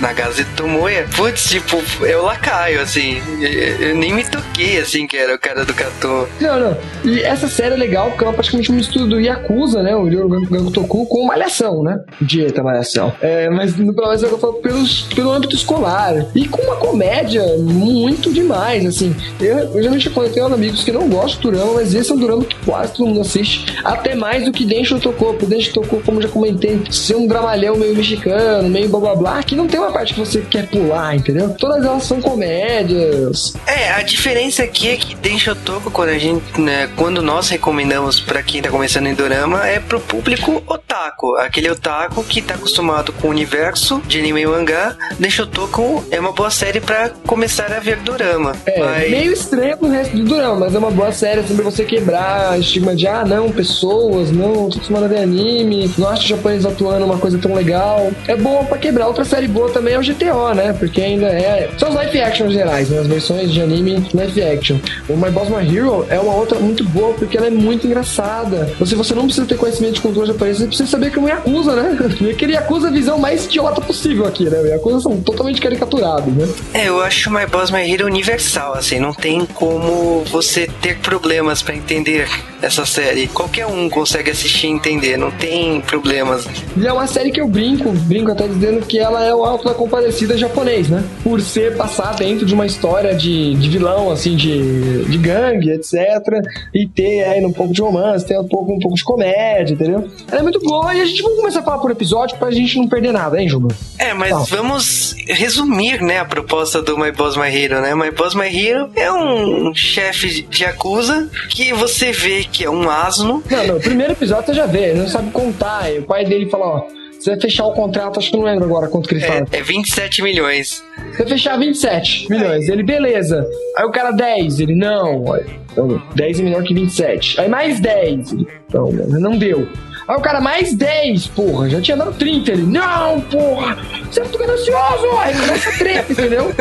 Nagase Tomoya. Putz, tipo, é o lacaio, assim. Eu, eu nem me toquei, assim, que era o cara do Cartoon. Não, não. E essa série é legal porque ela praticamente estudo do Yakuza, né? O Ryogan Toku com Malhação, né? Dieta Malhação. É, mas pelo menos eu falo pelos, pelo âmbito escolar. E com uma comédia muito demais, assim. Eu, eu geralmente quando eu tenho amigos que não gostam do Durama, mas esse é um Durama que quase todo mundo assiste. Até mais do que Densho. Porque Densho Tocou, como já comentei, ser um dramalhão meio mexicano, meio blá blá blá, que não tem uma parte que você quer pular, entendeu? Todas elas são comédias. É, a diferença aqui é que Densho Toko, quando a gente, né, quando nós recomendamos para quem tá começando em Dorama, é pro público otaku. Aquele otaku que tá acostumado com o universo de anime e mangá. Densho Toko é uma boa série para começar a ver Dorama. É, mas... meio estranho pro resto do Dorama, mas é uma boa série pra você quebrar o estigma de, ah, não, pessoas, não, tô acostumado a ver anime, não acho japonês atuando uma coisa tão legal. É bom para quebrar. Outra série boa também é o GTO, né? Porque ainda é. São os live action gerais, né? As versões de anime live action. O My Boss My Hero é uma outra muito boa porque ela é muito engraçada. Você, você não precisa ter conhecimento de cultura japonesa, você precisa saber que é um Yakuza, né? E aquele Yakuza a visão mais idiota possível aqui, né? Yakuza são totalmente caricaturados, né? É, eu acho My Boss My Hero universal, assim, não tem como você ter problemas para entender essa série. Qualquer um consegue assistir e entender, não tem problemas. E é uma série que eu brinco, brinco até dizendo que ela é o Alto da Comparecida japonês, né? Por ser passar dentro de uma história de, de vilão, assim, de, de gangue, etc. E ter aí um pouco de romance, ter um pouco, um pouco de comédia, entendeu? Ela é muito boa e a gente vai começar a falar por episódio pra gente não perder nada, hein, Juba? É, mas tá. vamos resumir, né, a proposta do My Boss My Hero, né? My Boss My Hero é um chefe de acusa que você vê que é um asno. Não, no primeiro episódio você já vê, ele não sabe contar. O pai dele fala, ó, você vai fechar o contrato, acho que não lembro agora quanto que ele é, fala. É 27 milhões. Você vai fechar 27 milhões. Ele, beleza. Aí o cara 10, ele, não. Então, 10 é menor que 27. Aí mais 10. Então, não deu. Aí o cara, mais 10, porra, já tinha dado 30. Ele, não, porra, você é muito ganancioso. Aí começa a treta, entendeu?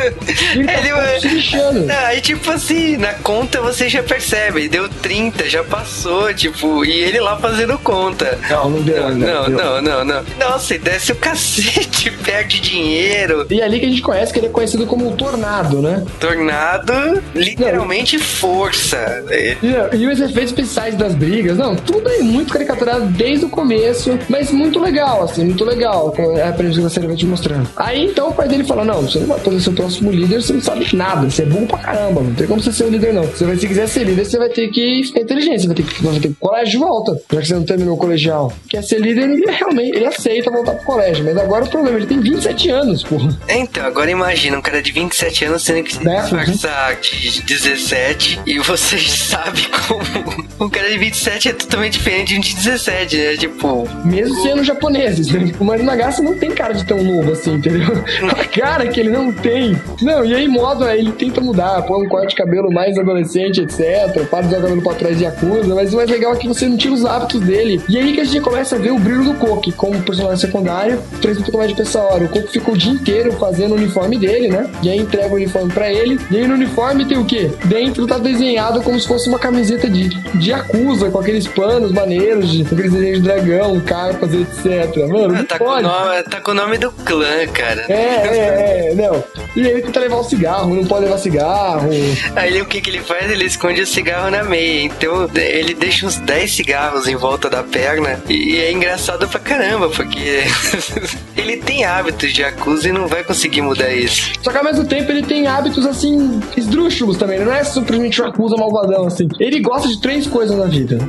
Ele, tá ele se lixando. Aí, tipo assim, na conta você já percebe, deu 30, já passou, tipo, e ele lá fazendo conta. Não, não deu ainda. Não, não, não, não. Nossa, desce o cacete, perde dinheiro. E é ali que a gente conhece que ele é conhecido como o Tornado, né? Tornado, literalmente não. força. E, e os efeitos especiais das brigas, não, tudo é muito caricaturado desde desde o começo, mas muito legal, assim, muito legal. É a premissa que a série vai te mostrando. Aí então o pai dele fala: Não, você não vai poder ser o próximo líder, você não sabe nada, você é bom pra caramba, não tem como você ser o líder, não. Você vai, se quiser ser líder, você vai ter que ficar inteligente, você vai ter que, vai ter que colégio de volta, já que você não terminou o colegial. Quer ser líder, ele realmente ele aceita voltar pro colégio, mas agora o problema, ele tem 27 anos, porra. Então, agora imagina um cara de 27 anos tendo que se né? disfarçar de 17 e você sabe como um cara de 27 é totalmente diferente de um de 17, né? É tipo. Mesmo sendo japoneses, né? Tipo, o Mario Nagase não tem cara de tão novo assim, entendeu? A cara que ele não tem. Não, e aí moda, ele tenta mudar, põe um corte de cabelo mais adolescente, etc. Para de usar o cabelo pra trás de acusa, mas o mais legal é que você não tira os hábitos dele. E aí que a gente começa a ver o brilho do Koki como personagem secundário, pouco mais de pessoal. O Koki fica o dia inteiro fazendo o uniforme dele, né? E aí entrega o uniforme pra ele. E aí no uniforme tem o quê? Dentro tá desenhado como se fosse uma camiseta de, de acusa, com aqueles panos maneiros, de, aqueles desenhos de dragão, carpas, etc. Mano, ah, tá, com o nome, tá com o nome do clã, cara. É, é, é, não. E ele tenta levar o cigarro, não pode levar cigarro. Aí o que, que ele faz? Ele esconde o cigarro na meia. Então ele deixa uns 10 cigarros em volta da perna. E é engraçado pra caramba, porque ele tem hábitos de acusa e não vai conseguir mudar isso. Só que ao mesmo tempo ele tem hábitos assim, esdrúxulos também. Não é simplesmente um acusa malvadão assim. Ele gosta de três coisas na vida: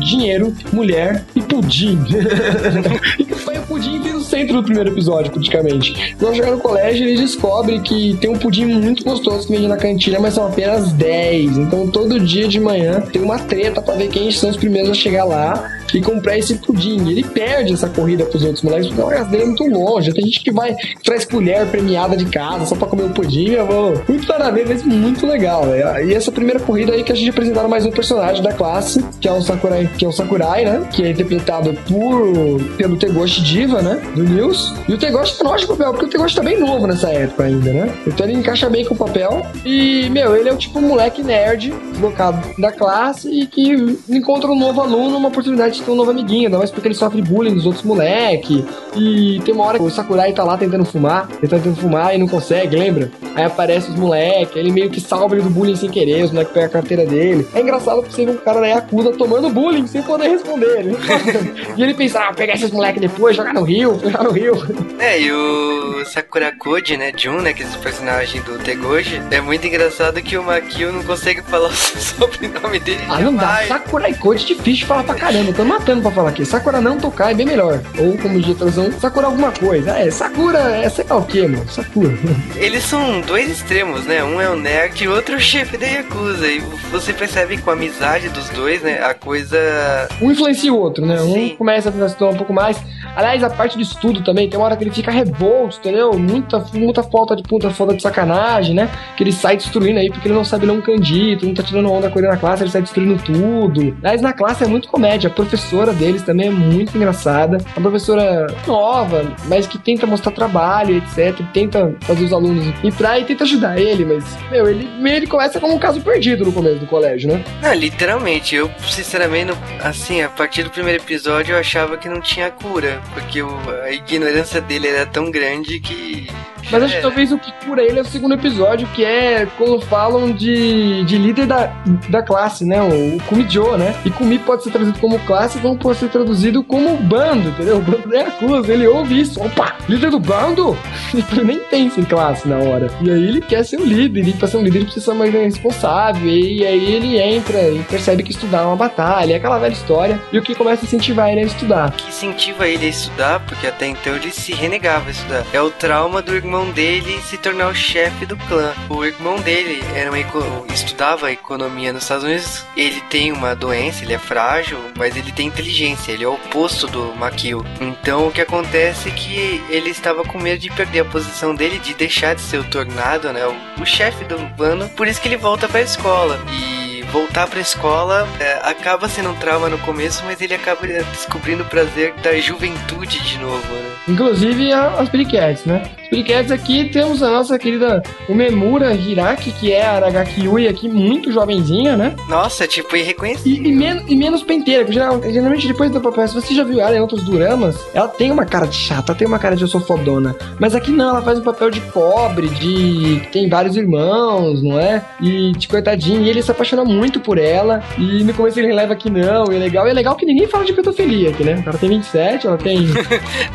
dinheiro, mulher e pudim. e o pudim vira o centro do primeiro episódio, praticamente. Quando chegar no colégio, ele descobre que tem um pudim muito gostoso que vende na cantina, mas são apenas 10. Então todo dia de manhã tem uma treta pra ver quem são os primeiros a chegar lá e comprar esse pudim. Ele perde essa corrida pros outros moleques, porque a casa dele é muito longe. Tem gente que vai, traz colher premiada de casa só pra comer o pudim, meu irmão. Muito ver, mas muito legal. Né? E essa primeira corrida aí que a gente apresentaram mais um personagem da classe, que é o Sakurai, que é o Sakurai, né? Que é interpretado por pelo Tegoshi Diva, né? Do News. E o Tegoshi tá ótimo papel, porque o Tegoshi tá bem novo nessa época ainda, né? Então ele encaixa bem com o papel. E, meu, ele é o tipo moleque nerd, deslocado da classe e que encontra um novo aluno, uma oportunidade de ter um novo amiguinho, ainda mais porque ele sofre bullying dos outros moleque. E tem uma hora que o Sakurai tá lá tentando fumar, ele tá tentando fumar e não consegue, lembra? Aí aparece os moleques, ele meio que salva ele do bullying sem querer, os moleques pegam a carteira dele. É engraçado porque você vê um cara da Yakuza tomando bullying sem poder responder. Né? e ele pensa, ah, pegar esses moleques depois, jogar no rio, jogar no rio. É, e o Sakura Koji, né, Jun, né, que é esse personagem do Tegoji, é muito engraçado que o Makio não consegue falar o sobrenome dele. Ah, não dá. Sakura Koji é difícil de falar pra caramba. Tô matando pra falar aqui. Sakura não tocar é bem melhor. Ou, como diz tradução, Sakura alguma coisa. É, Sakura é sei lá o que, mano. Sakura. Eles são dois extremos, né? Um é o nerd e o outro é o chefe da Yakuza. E você percebe com a amizade dos dois, né? A coisa. Um influencia o outro, né? Sim. Um começa a se um pouco mais. Aliás, a parte do estudo também, tem uma hora que ele fica revolto, entendeu? Muita, muita falta de puta, falta de sacanagem, né? Que ele sai destruindo aí porque ele não sabe ler um candito, não tá tirando onda com ele na classe, ele sai destruindo tudo. Aliás, na classe é muito comédia. A professora deles também é muito engraçada. A professora nova, mas que tenta mostrar trabalho, etc. Tenta fazer os alunos pra e tenta ajudar ele, mas, meu, ele, ele começa como um caso perdido no começo do colégio, né? Não, literalmente. Eu, sinceramente, assim, a partir do primeiro episódio eu achava que não tinha cura porque a ignorância dele era tão grande que mas acho que talvez o que cura ele é o segundo episódio, que é quando falam de, de líder da, da classe, né? O, o Kumijo, né? E Kumi pode ser traduzido como classe, como pode ser traduzido como bando, entendeu? O bando da Yakuza. Ele ouve isso. Opa, líder do bando? ele nem pensa em classe na hora. E aí ele quer ser o líder. E pra ser um líder ele precisa ser mais responsável. E aí ele entra e percebe que estudar é uma batalha. É aquela velha história. E o que começa a incentivar ele a estudar. Que incentiva ele a estudar, porque até então ele se renegava a estudar. É o trauma do irmão irmão dele se tornar o chefe do clã. O irmão dele era uma, estudava economia nos Estados Unidos. Ele tem uma doença, ele é frágil, mas ele tem inteligência. Ele é o oposto do Makio. Então o que acontece é que ele estava com medo de perder a posição dele, de deixar de ser o tornado, né? O, o chefe do bando. Por isso que ele volta para a escola. E voltar pra escola é, acaba sendo um trauma no começo, mas ele acaba descobrindo o prazer da juventude de novo, né? Inclusive as Periquetes, né? As Periquetes aqui temos a nossa querida Umemura Hiraki, que é a Aragaki Yui aqui, muito jovenzinha, né? Nossa, tipo, irreconhecível. E, e, men e menos penteira, porque geral, geralmente depois do papel, se você já viu ela em outros dramas, ela tem uma cara de chata, tem uma cara de eu sou fodona. Mas aqui não, ela faz um papel de pobre, de tem vários irmãos, não é? E de coitadinho, e ele se apaixona muito muito por ela. E no começo ele releva que não, e é legal. E é legal que ninguém fala de pedofilia aqui, né? Ela tem 27, ela tem.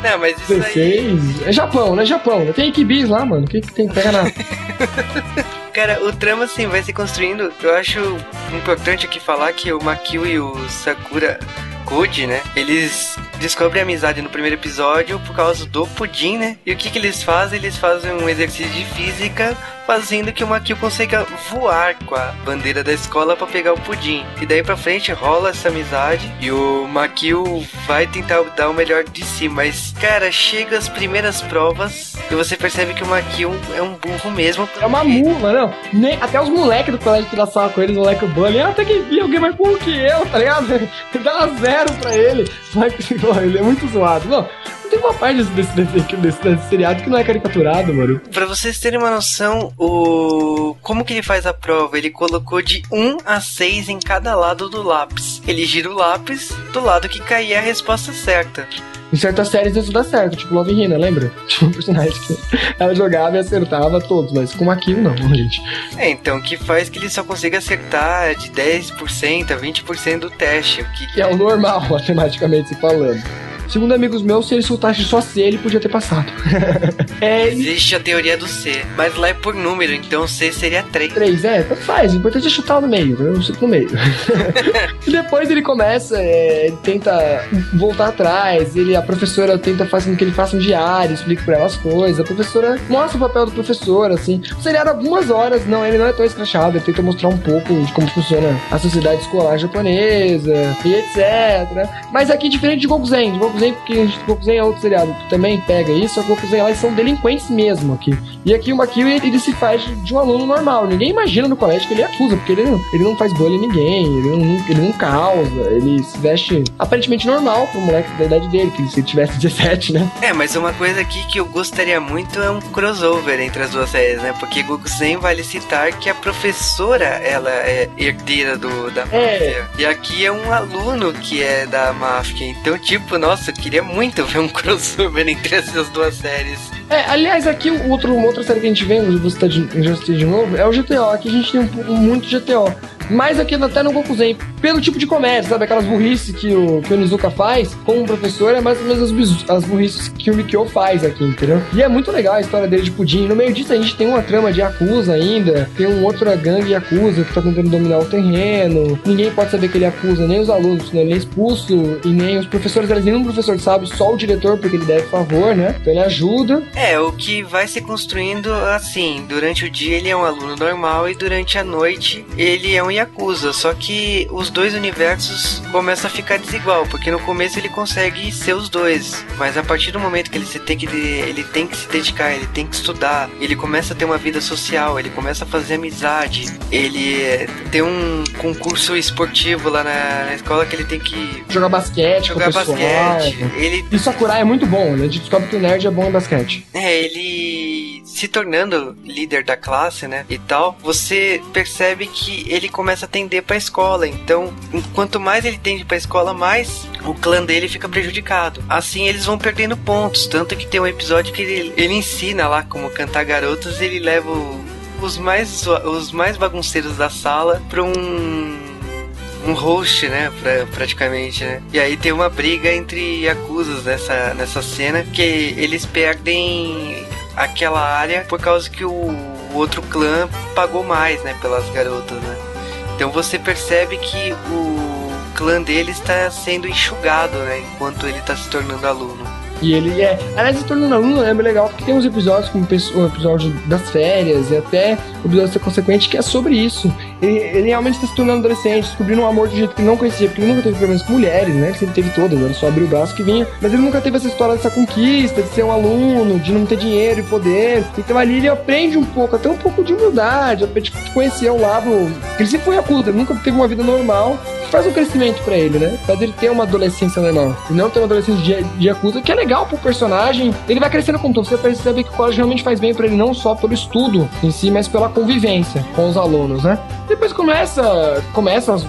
não, mas isso 16. Aí... É Japão, né? Japão. Tem Ikibis lá, mano. O que, que tem que pegar na. Cara, o trama assim vai se construindo. Eu acho importante aqui falar que o Makio e o Sakura Koji, né? Eles descobrem a amizade no primeiro episódio por causa do pudim, né? E o que, que eles fazem? Eles fazem um exercício de física fazendo que o Makio consiga voar com a bandeira da escola para pegar o pudim. E daí pra frente rola essa amizade e o Makio vai tentar dar o melhor de si, mas cara, chega as primeiras provas e você percebe que o Makio é um burro mesmo. É uma mula, não. Nem, até os moleques do colégio tirar sala com eles, o moleque bullying, ah, até que vi alguém mais burro que eu, tá ligado? Dá zero pra ele. Ele é muito zoado. Não, tem uma parte desse, desse, desse, desse, seriado que não é caricaturado, mano. Pra vocês terem uma noção, o. Como que ele faz a prova? Ele colocou de 1 a 6 em cada lado do lápis. Ele gira o lápis do lado que caía a resposta certa. Em certas séries isso dá certo, tipo Love Hina, lembra? Tinha um personagem que ela jogava e acertava todos, mas com aquilo não, gente. É, então, o que faz que ele só consiga acertar de 10% a 20% do teste. O que, que é o normal, matematicamente se falando. Segundo amigos meus, se ele soltasse só C, ele podia ter passado. é, Existe a teoria do C, mas lá é por número, então C seria 3. 3, é, tanto faz. O importante é chutar no meio, eu chuto no meio. e depois ele começa, é, ele tenta voltar atrás, ele, a professora tenta fazer com que ele faça um diário, explique pra ela as coisas. A professora mostra o papel do professor, assim. O seriado, algumas horas, não, ele não é tão escrachado, ele tenta mostrar um pouco de como funciona a sociedade escolar japonesa e etc. Mas aqui, diferente de Gokuzen, de Gokuzen, porque Gokuzen é outro seriado que também pega isso, que Gokuzen lá são delinquentes mesmo aqui. E aqui o Makio, ele, ele se faz de um aluno normal. Ninguém imagina no colégio que ele acusa, porque ele, ele não faz bullying em ninguém, ele não, ele não causa, ele se veste aparentemente normal pro moleque da idade dele, que se ele tivesse 17, né? É, mas uma coisa aqui que eu gostaria muito é um crossover entre as duas séries, né? Porque Gokuzen vale citar que a professora, ela é herdeira do, da é. máfia. E aqui é um aluno que é da máfia. Então, tipo, nossa, eu queria muito ver um crossover entre essas duas séries. É, aliás, aqui outro, outra série que a gente vê, você tá de, de novo, é o GTO. Aqui a gente tem um, muito GTO. Mais aqui até no Gokuzen, pelo tipo de comédia, sabe? Aquelas burrices que o, que o Nizuka faz com o professor, é mais ou menos as, burrices que o Mikio faz aqui, entendeu? E é muito legal a história dele de pudim. No meio disso, a gente tem uma trama de Yakuza ainda, tem um outro gangue Yakuza que tá tentando dominar o terreno. Ninguém pode saber que ele acusa, nem os alunos, né? Ele é expulso, e nem os professores, aliás, nenhum professor sabe, só o diretor, porque ele deve favor, né? Então ele ajuda. É, o que vai se construindo assim, durante o dia ele é um aluno normal e durante a noite ele é um Yakuza, só que os dois universos começam a ficar desigual, porque no começo ele consegue ser os dois, mas a partir do momento que ele se tem que ele tem que se dedicar, ele tem que estudar, ele começa a ter uma vida social, ele começa a fazer amizade, ele tem um concurso esportivo lá na, escola que ele tem que jogar basquete, jogar basquete. Ele e Sakurai é muito bom, né? A gente descobre que o nerd é bom em basquete. É, ele se tornando líder da classe, né? E tal, você percebe que ele começa a tender para a escola. Então, quanto mais ele tende para a escola, mais o clã dele fica prejudicado. Assim eles vão perdendo pontos. Tanto que tem um episódio que ele, ele ensina lá como cantar garotas, ele leva os mais, os mais bagunceiros da sala para um um host, né, pra, praticamente, né? E aí tem uma briga entre acusas nessa, nessa cena que eles perdem aquela área por causa que o outro clã pagou mais, né, pelas garotas, né? Então você percebe que o clã dele está sendo enxugado, né, enquanto ele está se tornando aluno. E ele é. Aliás, se tornando aluno é bem legal, porque tem uns episódios, como o episódio das férias e até o episódio consequente, que é sobre isso. Ele, ele realmente está se tornando adolescente, descobrindo um amor de jeito que não conhecia, porque ele nunca teve problemas com mulheres, né? Ele teve todas, ele só abriu o braço que vinha. Mas ele nunca teve essa história dessa conquista, de ser um aluno, de não ter dinheiro e poder. Então ali ele aprende um pouco, até um pouco de humildade, de conhecer o lado. Ele sempre foi acusa, ele nunca teve uma vida normal faz um crescimento para ele, né? Faz ele ter uma adolescência normal. E não ter uma adolescência de, de acusa, que é legal pro personagem. Ele vai crescendo com todo. Você percebe que o colégio realmente faz bem para ele, não só pelo estudo em si, mas pela convivência com os alunos, né? Depois começa. Começa os,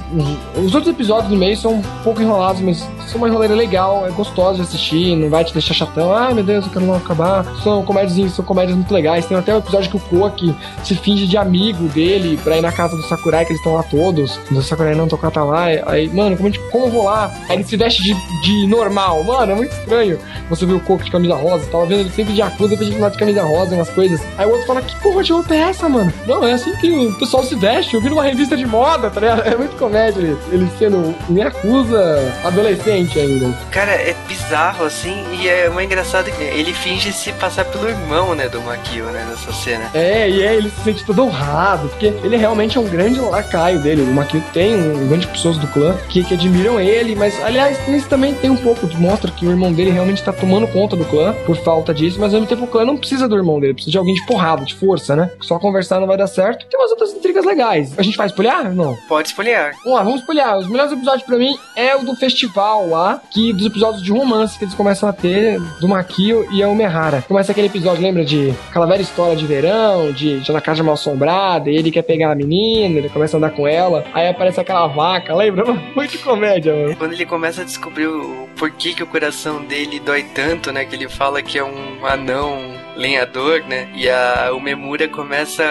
os outros episódios do meio são um pouco enrolados, mas são uma enroleira legal, é gostoso de assistir, não vai te deixar chatão. Ah, meu Deus, eu quero não acabar. São comédias, são comédias muito legais. Tem até um episódio que o Koki se finge de amigo dele pra ir na casa do Sakurai, que eles estão lá todos. O Sakurai não tocar tá lá. Aí, mano, como, como eu vou lá? Aí ele se veste de, de normal. Mano, é muito estranho. Você vê o Coco de camisa rosa, tava vendo ele sempre de acusa, de lá de camisa rosa, umas coisas. Aí o outro fala, que porra de roupa é essa, mano? Não, é assim que o pessoal se veste. Eu vi numa revista de moda, tá ligado? É muito comédia ele sendo me acusa adolescente ainda. Cara, é bizarro, assim, e é uma engraçada que ele finge se passar pelo irmão, né, do Makio, né, nessa cena. É, e é, ele se sente todo honrado, porque ele realmente é um grande lacaio dele. O Makio tem um, um grande pessoas do clã que, que admiram ele, mas aliás, isso também tem um pouco, mostra que o irmão dele realmente tá tomando conta do clã por falta disso, mas ao mesmo tempo o clã não precisa do irmão dele, precisa de alguém de porrada, de força, né? Só conversar não vai dar certo. Tem umas outras intrigas legais. A gente vai espolhar? Não. Pode espolhar. Vamos lá, vamos espolhar. Os melhores episódios para mim é o do festival lá, que dos episódios de romance que eles começam a ter do Makio e a Umehara. Começa aquele episódio, lembra de aquela velha história de verão, de já na casa mal assombrada, e ele quer pegar a menina, ele começa a andar com ela, aí aparece aquela vaca, lembra? Muito comédia, mano. Quando ele começa a descobrir o porquê que o coração dele dói tanto, né? Que ele fala que é um anão lenhador, né? E a Umemura começa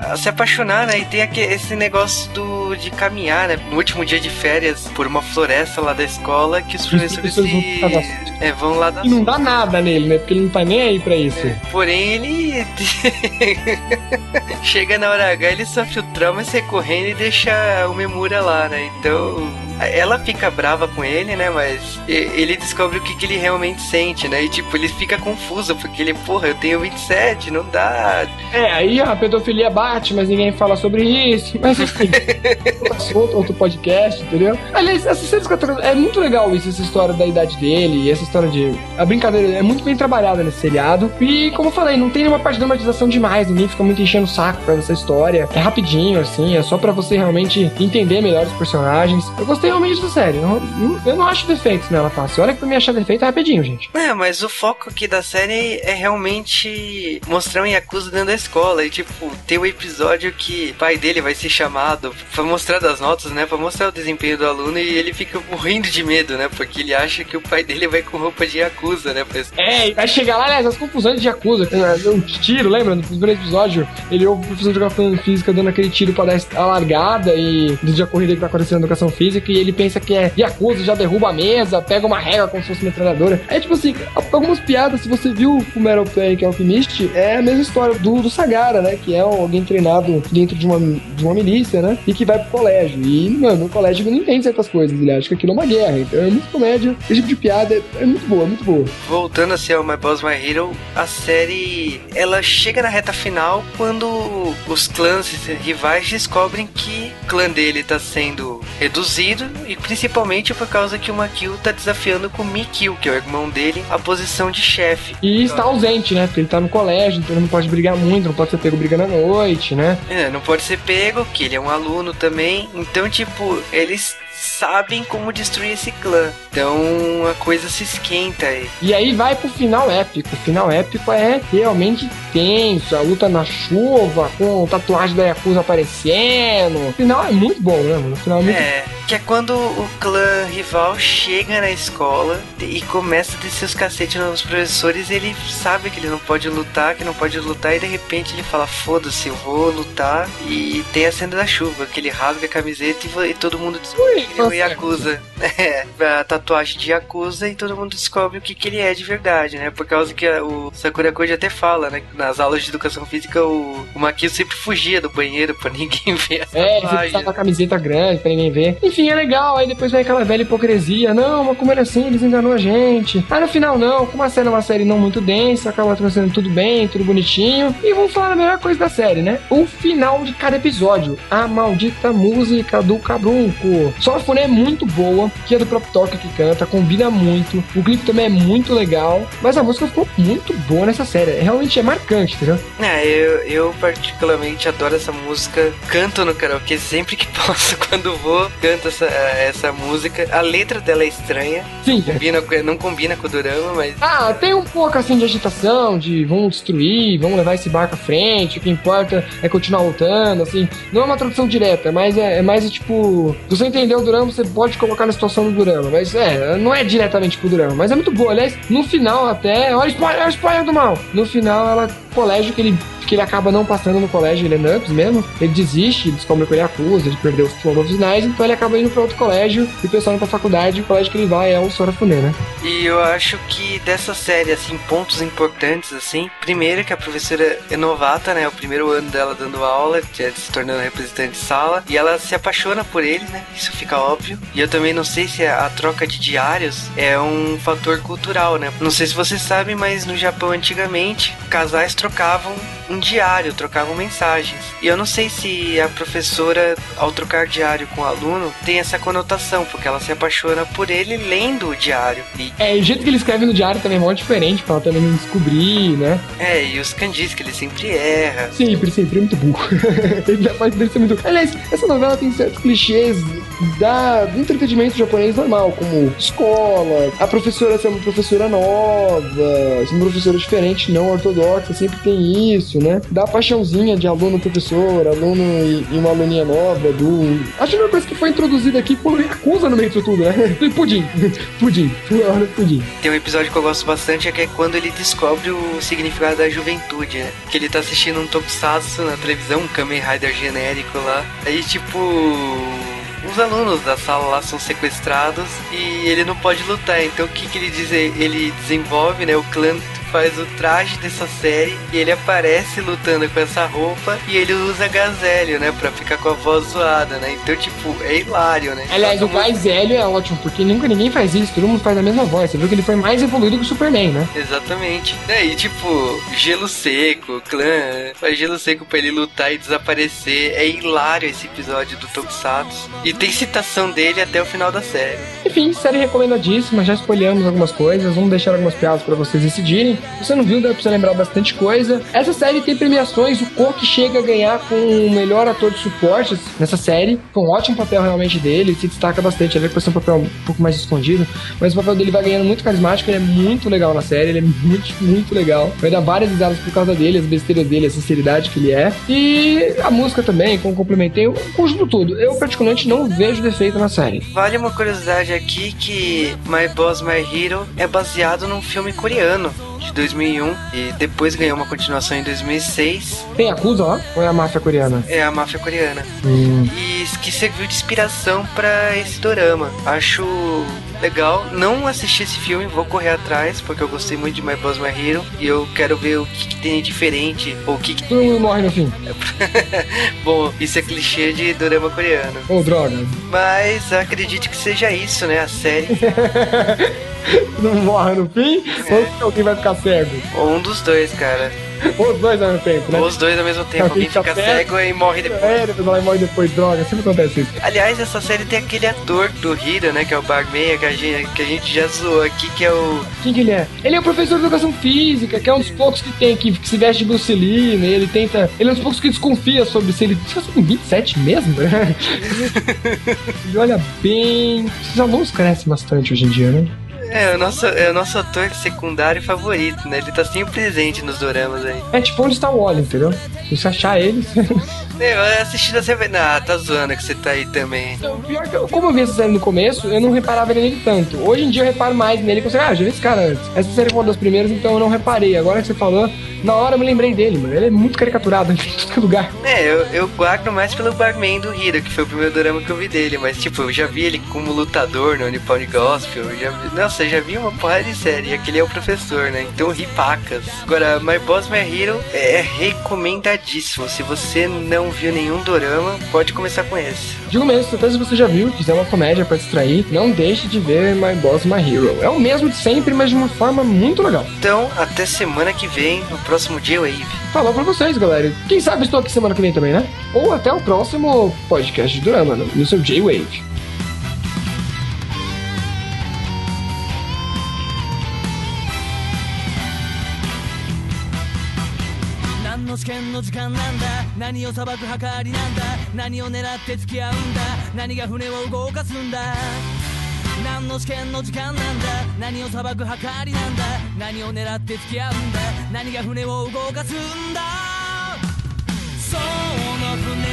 a se apaixonar, né? E tem aqui, esse negócio do, de caminhar, né? No último dia de férias, por uma floresta lá da escola, que os professores se... É, vão lá dar... E não dá nada nele, né? Porque ele não tá nem aí pra isso. É, porém, ele... Chega na hora H, ele sofre o trauma, sai correndo e deixa a Umemura lá, né? Então ela fica brava com ele, né? Mas ele descobre o que, que ele realmente sente, né? E tipo, ele fica confuso, porque ele, porra, eu tenho 27, não dá. É, aí a pedofilia bate, mas ninguém fala sobre isso. Mas enfim, outro, outro podcast, entendeu? Aliás, essa série é muito legal isso, essa história da idade dele, essa história de. A brincadeira é muito bem trabalhada nesse seriado. E, como eu falei, não tem nenhuma parte de dramatização demais, ninguém fica muito enchendo o saco pra essa história. É rapidinho, assim, é só pra você realmente entender melhor os personagens. Eu gostei realmente da série. Eu, eu não acho defeitos nela fácil. Olha que pra me achar defeito é rapidinho, gente. É, mas o foco aqui da série é realmente mostrar um Yakuza dentro da escola. E, tipo, tem o um episódio que o pai dele vai ser chamado pra mostrar das notas, né? Pra mostrar o desempenho do aluno e ele fica morrendo de medo, né? Porque ele acha que o pai dele vai com roupa de Yakuza, né? Pra... É, vai chegar lá, aliás, as confusões de Yakuza. Um tiro, lembra? No primeiro episódio, ele ouve o professor de educação física dando aquele tiro pra dar a largada e do dia corrida que tá acontecendo na educação física e ele pensa que é Yakuza, já derruba a mesa, pega uma régua como se fosse metralhadora. É tipo assim, algumas piadas, se você viu o Metal Player, que é Alchemist, é a mesma história do, do Sagara, né? Que é alguém treinado dentro de uma, de uma milícia, né? E que vai pro colégio. E, mano, no colégio não entende certas coisas, ele acha que aquilo é uma guerra. Então é muito comédia. Esse tipo de piada é, é muito boa, é muito boa. Voltando a ser o My Boss My Hero, a série ela chega na reta final quando os clãs rivais descobrem que o clã dele tá sendo reduzido e principalmente por causa que o Makio tá desafiando com o Mikio, que é o irmão dele, a posição de chefe. E está ausente, né? Porque ele tá no colégio, então ele não pode brigar muito, não pode ser pego brigando à noite, né? É, não pode ser pego, que ele é um aluno também. Então, tipo, eles sabem como destruir esse clã. Então a coisa se esquenta aí. E aí vai pro final épico. O final épico é realmente tenso. A luta na chuva, com tatuagem da Yakuza aparecendo. O final é muito bom, né, mano? O final é muito É, que é quando o clã rival chega na escola e começa a descer os cacetes nos professores. Ele sabe que ele não pode lutar, que não pode lutar, e de repente ele fala: Foda-se, eu vou lutar. E tem a cena da chuva, que ele rasga a camiseta e, e todo mundo diz: Ui, ele é o Yakuza. É, a tatuagem de Yakuza e todo mundo descobre o que, que ele é de verdade, né? Por causa que a, o Sakura Koji até fala, né? Nas aulas de educação física, o, o Makio sempre fugia do banheiro pra ninguém ver a É, ele sempre tava com a camiseta grande pra ninguém ver. Enfim, é legal. Aí depois vem aquela velha hipocrisia. Não, mas como era assim, eles enganou a gente. Aí no final, não. Como a série é uma série não muito densa, acaba trouxendo tudo bem, tudo bonitinho. E vamos falar a melhor coisa da série, né? O final de cada episódio. A maldita música do Cabrunco. Só é muito boa, que é do próprio Toque que canta, combina muito. O clipe também é muito legal, mas a música ficou muito boa nessa série. Realmente é marcante, entendeu? É, eu, eu particularmente adoro essa música. Canto no karaokê sempre que posso, quando vou, canto essa, essa música. A letra dela é estranha. Sim. Combina, não combina com o Dorama, mas. Ah, tem um pouco assim de agitação, de vamos destruir, vamos levar esse barco à frente, o que importa é continuar lutando, assim. Não é uma tradução direta, mas é, é mais tipo. Você entendeu o Dorama? Você pode colocar na situação do Durama. Mas é, não é diretamente pro Durama. Mas é muito boa. Aliás, no final até. Olha o spoiler, olha o spoiler do mal. No final, ela. Colégio que ele que ele acaba não passando no colégio, ele é NUPS mesmo, ele desiste, descobre que ele acusa de perder os diplomas então ele acaba indo para outro colégio, e o pessoal indo pra faculdade, o colégio que ele vai é o Sorafune, né? E eu acho que dessa série, assim, pontos importantes, assim, primeiro que a professora é novata, né, o primeiro ano dela dando aula, já se tornando representante de sala, e ela se apaixona por ele, né, isso fica óbvio, e eu também não sei se a troca de diários é um fator cultural, né, não sei se vocês sabem, mas no Japão antigamente, casais trocavam um diário, trocavam mensagens. E eu não sei se a professora, ao trocar diário com o aluno, tem essa conotação, porque ela se apaixona por ele lendo o diário. E... É, o jeito que ele escreve no diário também é muito diferente, pra ela também não descobrir, né? É, e os kanjis que ele sempre erra. Sempre, sempre, é muito burro. ele faz dele ser muito. Aliás, essa novela tem certos clichês da, do entretenimento japonês normal, como escola, a professora ser uma professora nova, ser uma professora diferente, não ortodoxa, sempre tem isso, né? Da paixãozinha de aluno-professor, aluno e, e, uma aluninha nova, do... Acho que uma coisa que foi introduzida aqui foi Yakuza no meio disso tudo, né? Pudim, pudim. explodir. Tem um episódio que eu gosto bastante, é que é quando ele descobre o significado da juventude, né? Que ele tá assistindo um tokusatsu na televisão, um Kamen Rider genérico lá. Aí, tipo os alunos da sala lá são sequestrados e ele não pode lutar. Então o que, que ele diz? Ele desenvolve, né, o clã faz o traje dessa série e ele aparece lutando com essa roupa e ele usa Gazélio, né? Pra ficar com a voz zoada, né? Então, tipo, é hilário, né? Aliás, o Gazélio é ótimo, porque nunca ninguém faz isso, todo mundo faz a mesma voz. Você viu que ele foi mais evoluído que o Superman, né? Exatamente. É, e tipo, gelo seco, clã, faz gelo seco pra ele lutar e desaparecer. É hilário esse episódio do Tokusatsu. E tem citação dele até o final da série. Enfim, série recomendadíssima, já escolhemos algumas coisas, vamos deixar algumas piadas para vocês decidirem. Você não viu, dá pra você lembrar bastante coisa. Essa série tem premiações, o Cork chega a ganhar com o melhor ator de suporte nessa série. Foi um ótimo papel realmente dele, ele se destaca bastante. Ele vai ser um papel um pouco mais escondido, mas o papel dele vai ganhando muito carismático, ele é muito legal na série, ele é muito, muito legal. Vai dar várias risadas por causa dele, as besteiras dele, a sinceridade que ele é. E a música também, como complementei, o conjunto tudo. Eu particularmente não vejo defeito na série. Vale uma curiosidade aqui que My Boss My Hero é baseado num filme coreano de 2001 e depois ganhou uma continuação em 2006. Tem Acusa lá? Ou é a máfia coreana? É a máfia coreana. Hum. E que serviu de inspiração para esse dorama. Acho legal. Não assisti esse filme, vou correr atrás, porque eu gostei muito de My Boss My Hero e eu quero ver o que, que tem de diferente, ou o que, que... Todo mundo morre no fim. Bom, isso é clichê de dorama coreano. Ô, oh, droga. Mas acredite que seja isso, né? A série. não morre no fim, é. ou alguém vai ficar cego? Ou um dos dois, cara. Ou os dois ao mesmo tempo, né? Ou os dois ao mesmo tempo. Alguém fica cego e morre depois. É, depois ela morre depois, droga, sempre acontece isso. Aliás, essa série tem aquele ator do Hiro, né? Que é o Barmeia, que a gente, que a gente já zoou aqui, que é o. Quem que ele é? Ele é o professor de educação física, que é um dos poucos que tem que, que se veste de Bruce Lee, né? Ele tenta. Ele é um dos poucos que desconfia sobre se ele. Se tem 27 mesmo, né? ele olha bem. Esses alunos crescem bastante hoje em dia, né? É, o nosso, é o nosso ator secundário favorito, né? Ele tá sempre presente nos doramas aí. É tipo onde está o Wally, entendeu? Se você achar ele. eu assistindo você vai. Ah, tá zoando que você tá aí também. Então, pior que eu, como eu vi essa série no começo, eu não reparava nele tanto. Hoje em dia eu reparo mais nele, porque ah, já vi esse cara antes. Essa série foi uma das primeiras, então eu não reparei. Agora que você falou, na hora eu me lembrei dele, mano. Ele é muito caricaturado em todo lugar. É, eu, eu guardo mais pelo Barman do Hiro, que foi o primeiro drama que eu vi dele. Mas, tipo, eu já vi ele como lutador no Nippon Gospel. Eu já vi, nossa, eu já vi uma porrada de série. E aquele é o professor, né? Então ri pacas. Agora, My Boss My Hero é recomendadíssimo. Se você não viu nenhum dorama, pode começar com esse. Digo mesmo, até se você já viu, quiser uma comédia para distrair, não deixe de ver My Boss My Hero. É o mesmo de sempre, mas de uma forma muito legal. Então, até semana que vem, no próximo J-Wave. Falou pra vocês, galera. Quem sabe estou aqui semana que vem também, né? Ou até o próximo podcast de Dorama, no seu J-Wave. の時間なんだ。何を裁く計りなんだ。何を狙って付き合うんだ。何が船を動かすんだ。何の試験の時間なんだ。何を裁く計りなんだ。何を狙って付き合うんだ。何が船を動かすんだ。その船